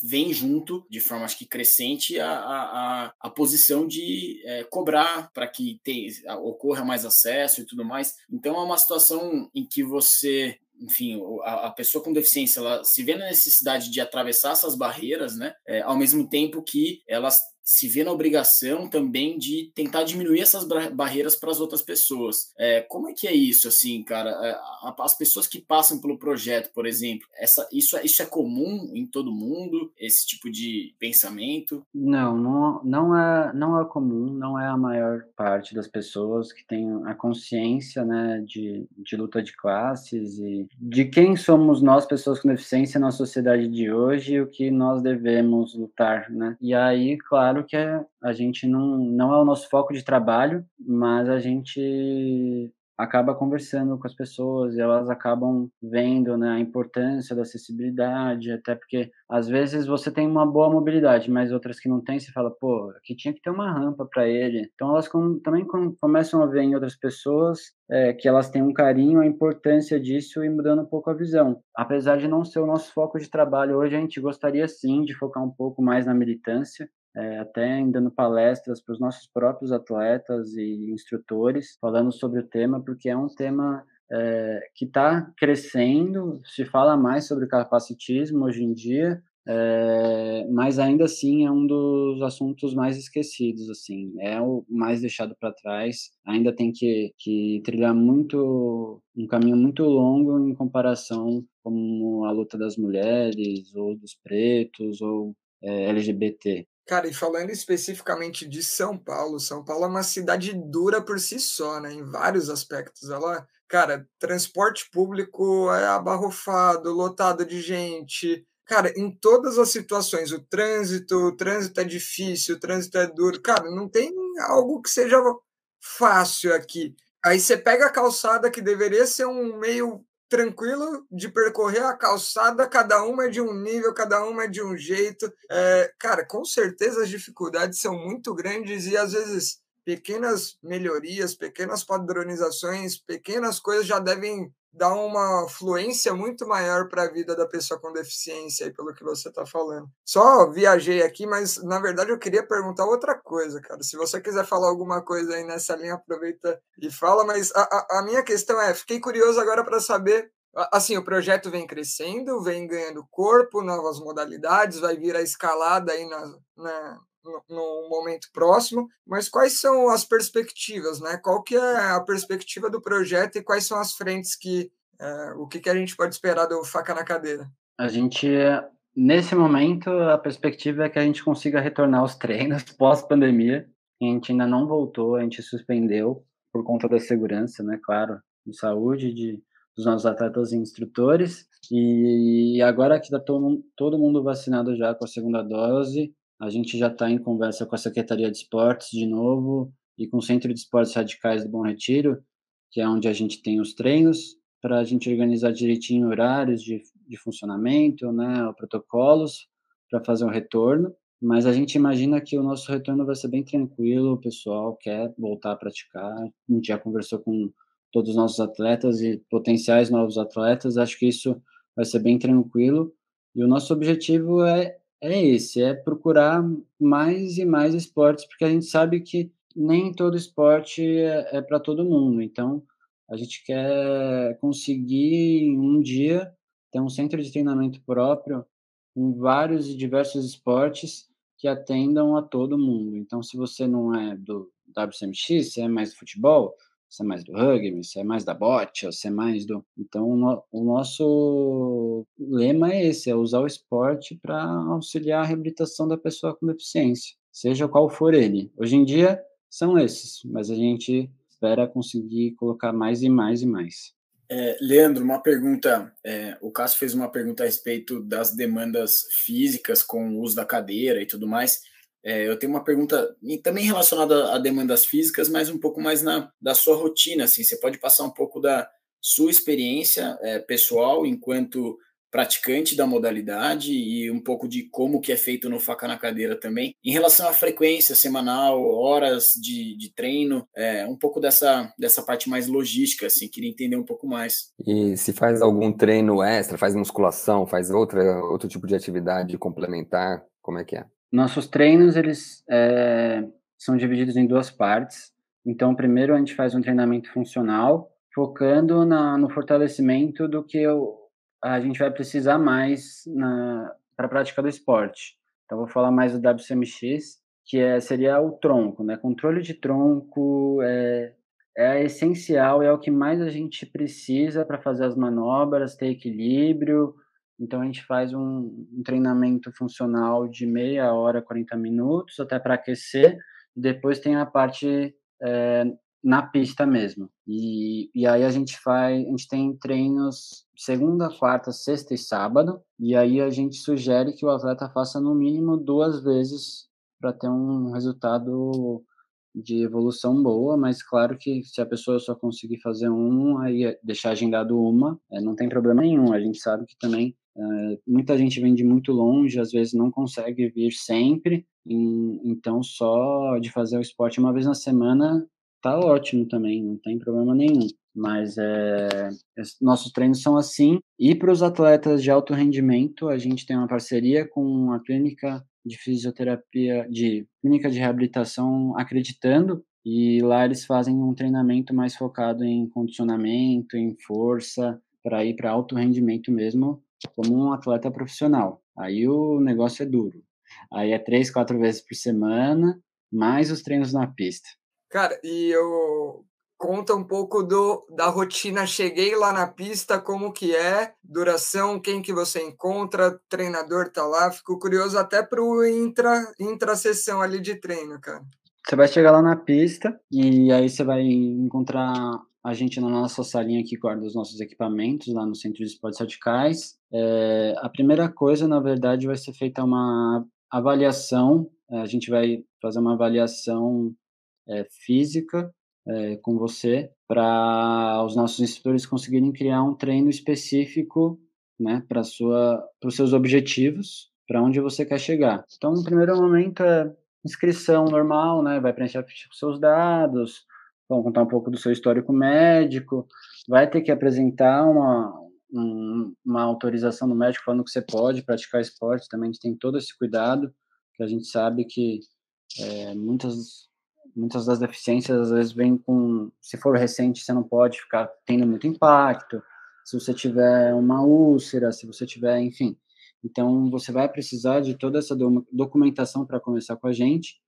vem junto, de forma acho que crescente, a, a, a posição de é, cobrar para que tem, ocorra mais acesso e tudo mais. Então é uma situação em que você enfim, a, a, pessoa com deficiência, ela se vê na necessidade de atravessar essas barreiras, né? É, ao mesmo tempo que elas se vê na obrigação também de tentar diminuir essas barreiras para as outras pessoas. É, como é que é isso, assim, cara? É, as pessoas que passam pelo projeto, por exemplo, essa, isso, é, isso é comum em todo mundo, esse tipo de pensamento? Não, não, não, é, não é comum, não é a maior parte das pessoas que tem a consciência, né, de, de luta de classes e de quem somos nós, pessoas com deficiência, na sociedade de hoje e o que nós devemos lutar, né? E aí, claro, claro que a gente não, não é o nosso foco de trabalho, mas a gente acaba conversando com as pessoas e elas acabam vendo né, a importância da acessibilidade, até porque às vezes você tem uma boa mobilidade, mas outras que não tem, você fala, pô, aqui tinha que ter uma rampa para ele. Então elas com, também com, começam a ver em outras pessoas é, que elas têm um carinho, a importância disso e mudando um pouco a visão. Apesar de não ser o nosso foco de trabalho hoje, a gente gostaria sim de focar um pouco mais na militância, é, até dando palestras para os nossos próprios atletas e instrutores, falando sobre o tema, porque é um tema é, que está crescendo, se fala mais sobre capacitismo hoje em dia, é, mas ainda assim é um dos assuntos mais esquecidos, assim, é o mais deixado para trás, ainda tem que, que trilhar muito, um caminho muito longo em comparação com a luta das mulheres, ou dos pretos, ou é, LGBT. Cara, e falando especificamente de São Paulo, São Paulo é uma cidade dura por si só, né? Em vários aspectos. Ela, cara, transporte público é abarrofado, lotado de gente. Cara, em todas as situações, o trânsito, o trânsito é difícil, o trânsito é duro. Cara, não tem algo que seja fácil aqui. Aí você pega a calçada que deveria ser um meio tranquilo de percorrer a calçada, cada uma é de um nível, cada uma é de um jeito. É, cara, com certeza as dificuldades são muito grandes e às vezes pequenas melhorias, pequenas padronizações, pequenas coisas já devem dar uma fluência muito maior para a vida da pessoa com deficiência, aí, pelo que você está falando. Só viajei aqui, mas na verdade eu queria perguntar outra coisa, cara. Se você quiser falar alguma coisa aí nessa linha, aproveita e fala. Mas a, a, a minha questão é: fiquei curioso agora para saber. Assim, o projeto vem crescendo, vem ganhando corpo, novas modalidades, vai vir a escalada aí na, na, no momento próximo, mas quais são as perspectivas, né? Qual que é a perspectiva do projeto e quais são as frentes que é, o que, que a gente pode esperar do faca na cadeira? A gente nesse momento a perspectiva é que a gente consiga retornar aos treinos [LAUGHS] pós pandemia. A gente ainda não voltou, a gente suspendeu por conta da segurança, né? Claro, de saúde de dos nossos atletas e instrutores. E agora que está todo, todo mundo vacinado já com a segunda dose, a gente já está em conversa com a Secretaria de Esportes de novo e com o Centro de Esportes Radicais do Bom Retiro, que é onde a gente tem os treinos, para a gente organizar direitinho horários de, de funcionamento, né, protocolos, para fazer um retorno. Mas a gente imagina que o nosso retorno vai ser bem tranquilo, o pessoal quer voltar a praticar. A gente já conversou com todos os nossos atletas e potenciais novos atletas, acho que isso vai ser bem tranquilo. E o nosso objetivo é é esse, é procurar mais e mais esportes, porque a gente sabe que nem todo esporte é, é para todo mundo. Então, A gente quer conseguir um dia ter um centro de treinamento próprio em vários e diversos esportes que atendam a todo mundo. Então, se você não é do WCMX, você é mais futebol, você é mais do rugby, você é mais da bote, você é mais do. Então, o nosso lema é esse: é usar o esporte para auxiliar a reabilitação da pessoa com deficiência, seja qual for ele. Hoje em dia, são esses, mas a gente espera conseguir colocar mais e mais e mais. É, Leandro, uma pergunta. É, o Cássio fez uma pergunta a respeito das demandas físicas com o uso da cadeira e tudo mais. É, eu tenho uma pergunta também relacionada a demandas físicas, mas um pouco mais na da sua rotina. Assim, você pode passar um pouco da sua experiência é, pessoal enquanto praticante da modalidade e um pouco de como que é feito no faca na cadeira também. Em relação à frequência semanal, horas de, de treino, é, um pouco dessa, dessa parte mais logística, assim, queria entender um pouco mais. E se faz algum treino extra, faz musculação, faz outra, outro tipo de atividade complementar, como é que é? Nossos treinos, eles é, são divididos em duas partes. Então, primeiro a gente faz um treinamento funcional, focando na, no fortalecimento do que eu, a gente vai precisar mais para a prática do esporte. Então, vou falar mais do WCMX, que é, seria o tronco, né? Controle de tronco é, é essencial, é o que mais a gente precisa para fazer as manobras, ter equilíbrio. Então, a gente faz um, um treinamento funcional de meia hora, 40 minutos, até para aquecer. Depois tem a parte é, na pista mesmo. E, e aí a gente faz, a gente tem treinos segunda, quarta, sexta e sábado, e aí a gente sugere que o atleta faça no mínimo duas vezes para ter um resultado de evolução boa, mas claro que se a pessoa só conseguir fazer um, aí deixar agendado uma, é, não tem problema nenhum. A gente sabe que também é, muita gente vem de muito longe, às vezes não consegue vir sempre, e, então só de fazer o esporte uma vez na semana tá ótimo também, não tem problema nenhum. Mas é, nossos treinos são assim. E para os atletas de alto rendimento, a gente tem uma parceria com a clínica de fisioterapia, de clínica de reabilitação Acreditando, e lá eles fazem um treinamento mais focado em condicionamento, em força, para ir para alto rendimento mesmo, como um atleta profissional. Aí o negócio é duro. Aí é três, quatro vezes por semana, mais os treinos na pista. Cara, e eu conta um pouco do da rotina. Cheguei lá na pista, como que é, duração, quem que você encontra, treinador tá lá. Fico curioso até pro intra intra sessão ali de treino, cara. Você vai chegar lá na pista e aí você vai encontrar a gente na nossa salinha que guarda os nossos equipamentos lá no Centro de Esportes Radicais. É, a primeira coisa, na verdade, vai ser feita uma avaliação. A gente vai fazer uma avaliação é, física é, com você para os nossos instrutores conseguirem criar um treino específico né, para os seus objetivos, para onde você quer chegar. Então, no primeiro momento é inscrição normal, né, vai preencher os seus dados, vão contar um pouco do seu histórico médico, vai ter que apresentar uma, um, uma autorização do médico falando que você pode praticar esporte, também a gente tem todo esse cuidado, que a gente sabe que é, muitas muitas das deficiências às vezes vêm com, se for recente, você não pode ficar tendo muito impacto, se você tiver uma úlcera, se você tiver, enfim. Então, você vai precisar de toda essa documentação para começar com a gente.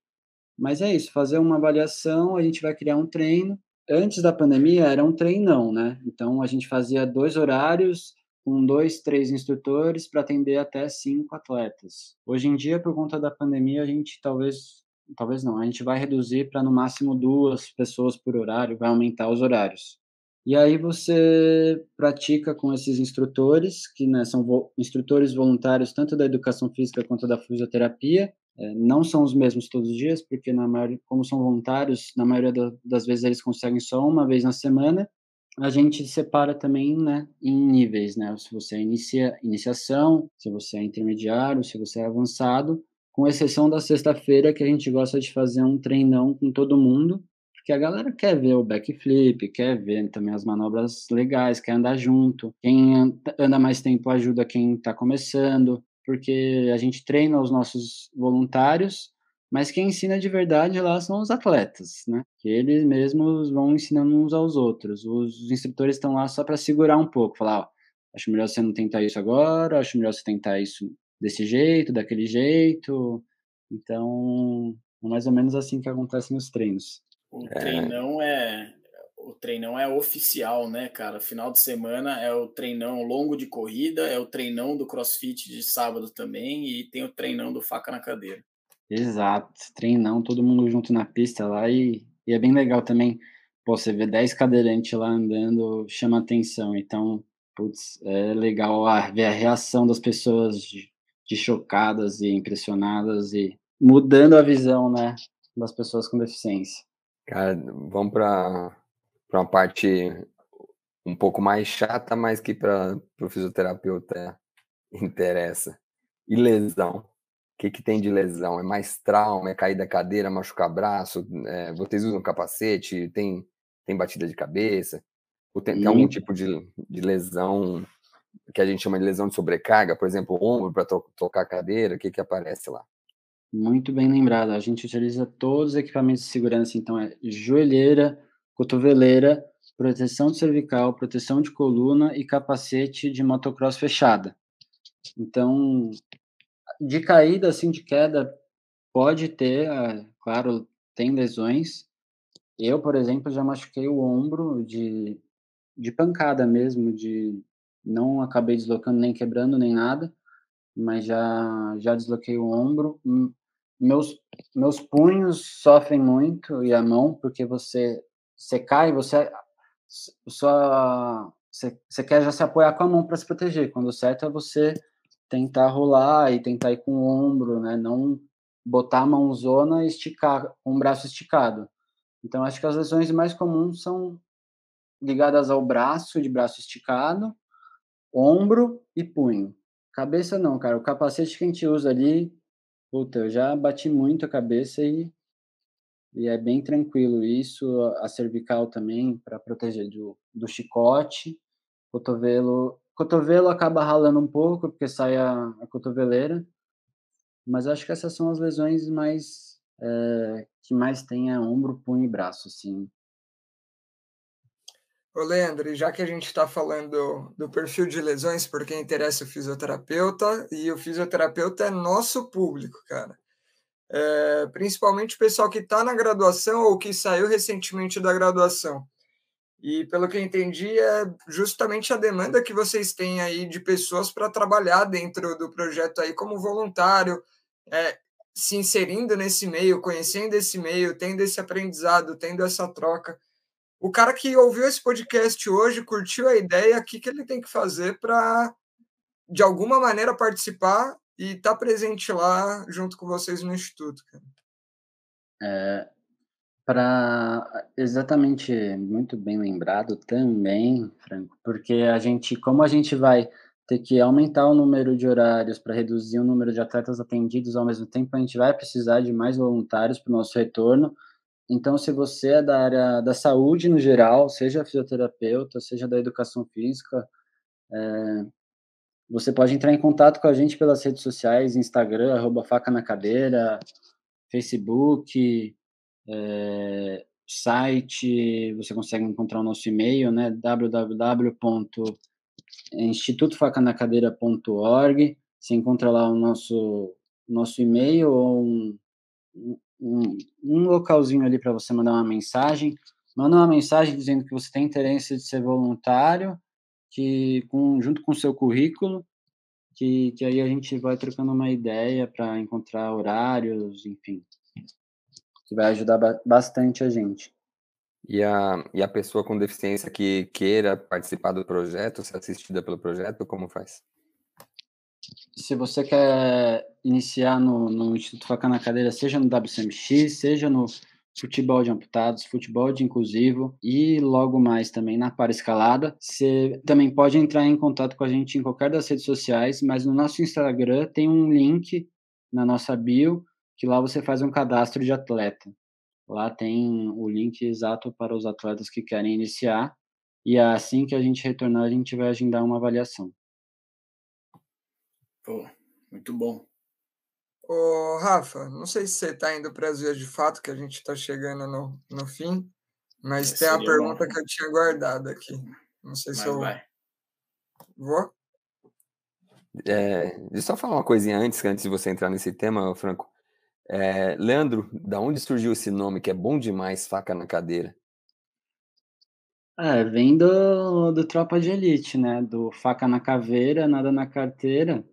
Mas é isso, fazer uma avaliação, a gente vai criar um treino. Antes da pandemia era um treinão, né? Então, a gente fazia dois horários com dois, três instrutores para atender até cinco atletas. Hoje em dia, por conta da pandemia, a gente talvez talvez não, a gente vai reduzir para no máximo duas pessoas por horário, vai aumentar os horários. E aí você pratica com esses instrutores, que né, são vo instrutores voluntários tanto da educação física quanto da fisioterapia. É, não são os mesmos todos os dias, porque na maioria, como são voluntários, na maioria da, das vezes eles conseguem só uma vez na semana. A gente separa também né, em níveis, né? Se você é inicia, iniciação, se você é intermediário, se você é avançado com exceção da sexta-feira, que a gente gosta de fazer um treinão com todo mundo, porque a galera quer ver o backflip, quer ver também as manobras legais, quer andar junto. Quem anda mais tempo ajuda quem está começando, porque a gente treina os nossos voluntários, mas quem ensina de verdade lá são os atletas, né? Que eles mesmos vão ensinando uns aos outros. Os instrutores estão lá só para segurar um pouco, falar, ó, acho melhor você não tentar isso agora, acho melhor você tentar isso desse jeito, daquele jeito. Então, é mais ou menos assim que acontecem os treinos. O treinão é o treinão é oficial, né, cara? Final de semana é o treinão longo de corrida, é o treinão do CrossFit de sábado também e tem o treinão do faca na cadeira. Exato, treinão, todo mundo junto na pista lá e, e é bem legal também. Pô, você vê 10 cadeirantes lá andando, chama atenção. Então, putz, é legal ver a reação das pessoas de, de chocadas e impressionadas e mudando a visão, né, das pessoas com deficiência. Cara, vamos para uma parte um pouco mais chata, mas que para o fisioterapeuta [LAUGHS] interessa. E lesão? O que, que tem de lesão? É mais trauma? É cair da cadeira, machucar braço? É, vocês usam capacete? Tem, tem batida de cabeça? Ou tem, tem algum tipo de, de lesão que a gente chama de lesão de sobrecarga? Por exemplo, ombro para to tocar a cadeira? O que, que aparece lá? Muito bem lembrado. A gente utiliza todos os equipamentos de segurança, então é joelheira, cotoveleira, proteção cervical, proteção de coluna e capacete de motocross fechada. Então, de caída, assim, de queda, pode ter, ah, claro, tem lesões. Eu, por exemplo, já machuquei o ombro de, de pancada mesmo, de não acabei deslocando nem quebrando nem nada, mas já já desloquei o ombro. Meus meus punhos sofrem muito e a mão porque você você cai, você só você, você quer já se apoiar com a mão para se proteger. Quando o certo é você tentar rolar e tentar ir com o ombro, né? Não botar a mãozona e esticar com o braço esticado. Então, acho que as lesões mais comuns são ligadas ao braço, de braço esticado, ombro e punho. Cabeça não, cara. O capacete que a gente usa ali, puta, eu já bati muito a cabeça e, e é bem tranquilo. Isso, a cervical também, para proteger do, do chicote, cotovelo Cotovelo acaba ralando um pouco, porque sai a, a cotoveleira, mas acho que essas são as lesões mais é, que mais tem é ombro, punho e braço, sim. Ô, Leandro, já que a gente está falando do perfil de lesões, porque interessa o fisioterapeuta, e o fisioterapeuta é nosso público, cara. É, principalmente o pessoal que está na graduação ou que saiu recentemente da graduação. E pelo que eu entendi, é justamente a demanda que vocês têm aí de pessoas para trabalhar dentro do projeto aí como voluntário, é, se inserindo nesse meio, conhecendo esse meio, tendo esse aprendizado, tendo essa troca. O cara que ouviu esse podcast hoje, curtiu a ideia, o que, que ele tem que fazer para, de alguma maneira, participar e estar tá presente lá junto com vocês no Instituto? Cara? É, para exatamente, muito bem lembrado também, Franco, porque a gente, como a gente vai ter que aumentar o número de horários para reduzir o número de atletas atendidos ao mesmo tempo, a gente vai precisar de mais voluntários para o nosso retorno. Então, se você é da área da saúde no geral, seja fisioterapeuta, seja da educação física, é, você pode entrar em contato com a gente pelas redes sociais, Instagram, arroba faca na cadeira, Facebook, é, site, você consegue encontrar o nosso e-mail, né, www.institutofacanacadeira.org, você encontra lá o nosso, nosso e-mail ou um, um, um localzinho ali para você mandar uma mensagem, manda uma mensagem dizendo que você tem interesse de ser voluntário, que com, junto com o seu currículo, que, que aí a gente vai trocando uma ideia para encontrar horários, enfim que vai ajudar bastante a gente. E a, e a pessoa com deficiência que queira participar do projeto, ser assistida pelo projeto, como faz? Se você quer iniciar no, no Instituto Faca na Cadeira, seja no WCMX, seja no futebol de amputados, futebol de inclusivo e logo mais também na para escalada. Você também pode entrar em contato com a gente em qualquer das redes sociais, mas no nosso Instagram tem um link na nossa bio que lá você faz um cadastro de atleta. Lá tem o link exato para os atletas que querem iniciar e assim que a gente retornar, a gente vai agendar uma avaliação. Pô, muito bom. Ô, Rafa, não sei se você está indo para as vias de fato, que a gente está chegando no, no fim, mas é, tem uma pergunta bom. que eu tinha guardado aqui. Não sei mas se eu. Vai. Vou? É, deixa eu só falar uma coisinha antes, antes de você entrar nesse tema, Franco. É, Leandro, da onde surgiu esse nome que é bom demais, faca na cadeira? É, vem do, do Tropa de Elite, né? Do faca na caveira, nada na carteira.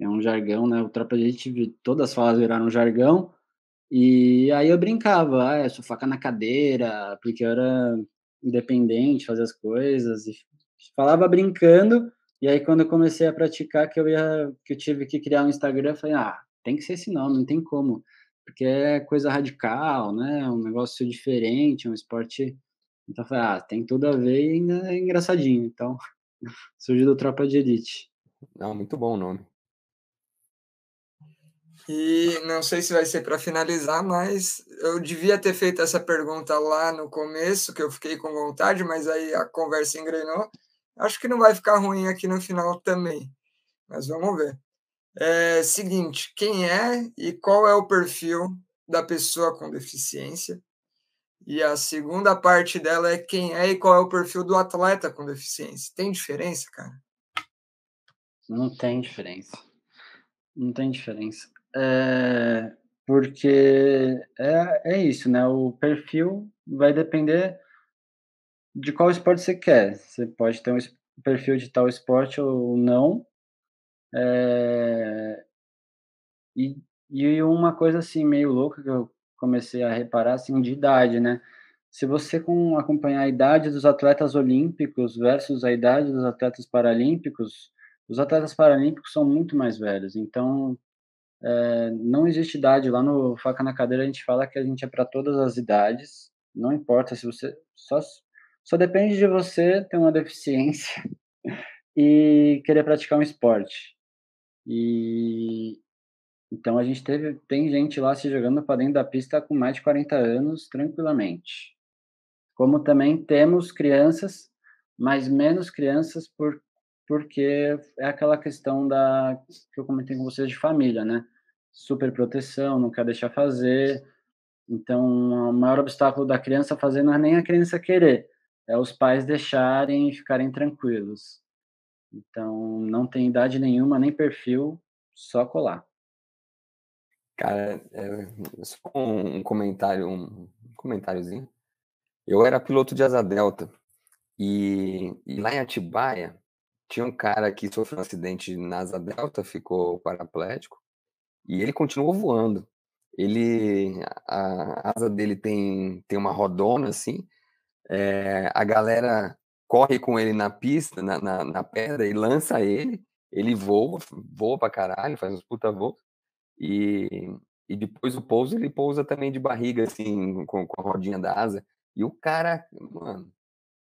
É um jargão, né? O Tropa de Elite, todas as falas viraram um jargão. E aí eu brincava, ah, eu sou faca na cadeira, porque eu era independente, fazia as coisas. E falava brincando, e aí, quando eu comecei a praticar, que eu ia, que eu tive que criar um Instagram, eu falei, ah, tem que ser esse nome, não tem como, porque é coisa radical, né? Um negócio diferente, um esporte. Então, eu falei, ah, tem tudo a ver e ainda é engraçadinho. Então, [LAUGHS] surgiu do Tropa de Elite. Não, muito bom o nome. E não sei se vai ser para finalizar, mas eu devia ter feito essa pergunta lá no começo, que eu fiquei com vontade, mas aí a conversa engrenou. Acho que não vai ficar ruim aqui no final também, mas vamos ver. É, seguinte, quem é e qual é o perfil da pessoa com deficiência? E a segunda parte dela é quem é e qual é o perfil do atleta com deficiência. Tem diferença, cara? Não tem diferença. Não tem diferença. É, porque é, é isso, né? O perfil vai depender de qual esporte você quer. Você pode ter um perfil de tal esporte ou não. É... E, e uma coisa assim meio louca que eu comecei a reparar assim de idade, né? Se você com, acompanhar a idade dos atletas olímpicos versus a idade dos atletas paralímpicos, os atletas paralímpicos são muito mais velhos. Então, é, não existe idade. Lá no Faca na Cadeira a gente fala que a gente é para todas as idades. Não importa se você só só depende de você ter uma deficiência [LAUGHS] e querer praticar um esporte. E então a gente teve tem gente lá se jogando para dentro da pista com mais de 40 anos tranquilamente. Como também temos crianças, mas menos crianças por porque é aquela questão da que eu comentei com vocês de família, né? Super proteção, não quer deixar fazer. Então, o maior obstáculo da criança fazer não é nem a criança querer, é os pais deixarem e ficarem tranquilos. Então, não tem idade nenhuma, nem perfil, só colar. Cara, é, só um comentário, um comentáriozinho. Eu era piloto de asa delta e, e lá em Atibaia tinha um cara que sofreu um acidente na asa delta, ficou paraplético e ele continuou voando. Ele, a, a asa dele tem, tem uma rodona assim, é, a galera corre com ele na pista, na, na, na, pedra, e lança ele, ele voa, voa pra caralho, faz uns puta voos, e, e depois o pouso, ele pousa também de barriga, assim, com, com a rodinha da asa, e o cara, mano,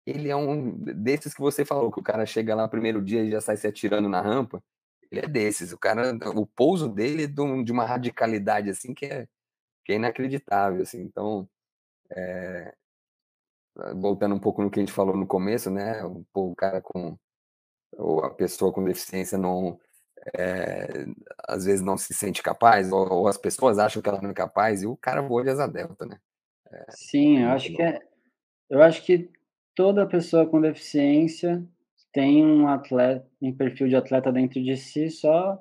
ele é um desses que você falou, que o cara chega lá no primeiro dia e já sai se atirando na rampa, ele é desses, o cara, o pouso dele é de uma radicalidade, assim, que é, que é inacreditável, assim, então, é, voltando um pouco no que a gente falou no começo, né? O, cara com ou a pessoa com deficiência não é, às vezes não se sente capaz, ou, ou, as pessoas acham que ela não é capaz, e o cara voa de asa delta, né? É, Sim, eu acho que é, eu acho que toda pessoa com deficiência tem um atleta, um perfil de atleta dentro de si, só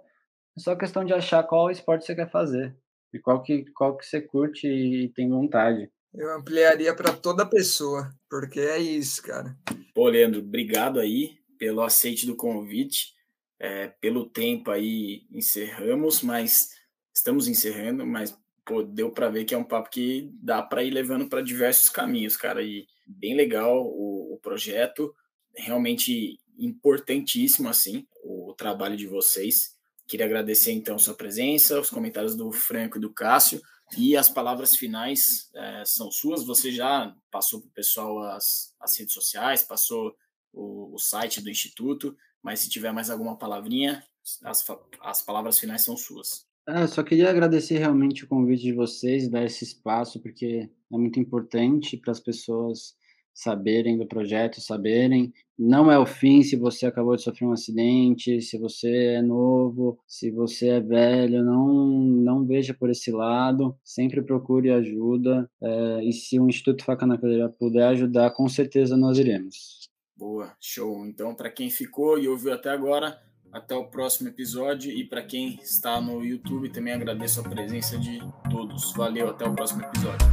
é só questão de achar qual esporte você quer fazer e qual que qual que você curte e tem vontade. Eu ampliaria para toda pessoa, porque é isso, cara. Pô, Leandro, obrigado aí pelo aceite do convite. É, pelo tempo aí encerramos, mas estamos encerrando, mas pô, deu para ver que é um papo que dá para ir levando para diversos caminhos, cara. E bem legal o, o projeto, realmente importantíssimo assim o trabalho de vocês. Queria agradecer então sua presença, os comentários do Franco e do Cássio. E as palavras finais é, são suas. Você já passou para o pessoal as, as redes sociais, passou o, o, site do Instituto, mas se tiver mais alguma palavrinha, as, as palavras finais são suas. Ah, só queria agradecer realmente o convite de vocês, dar esse espaço, porque é muito importante para as pessoas saberem do projeto, saberem. Não é o fim se você acabou de sofrer um acidente, se você é novo, se você é velho, não, não veja por esse lado, sempre procure ajuda. É, e se o Instituto Faca na Cadeira puder ajudar, com certeza nós iremos. Boa, show. Então, para quem ficou e ouviu até agora, até o próximo episódio. E para quem está no YouTube, também agradeço a presença de todos. Valeu, até o próximo episódio.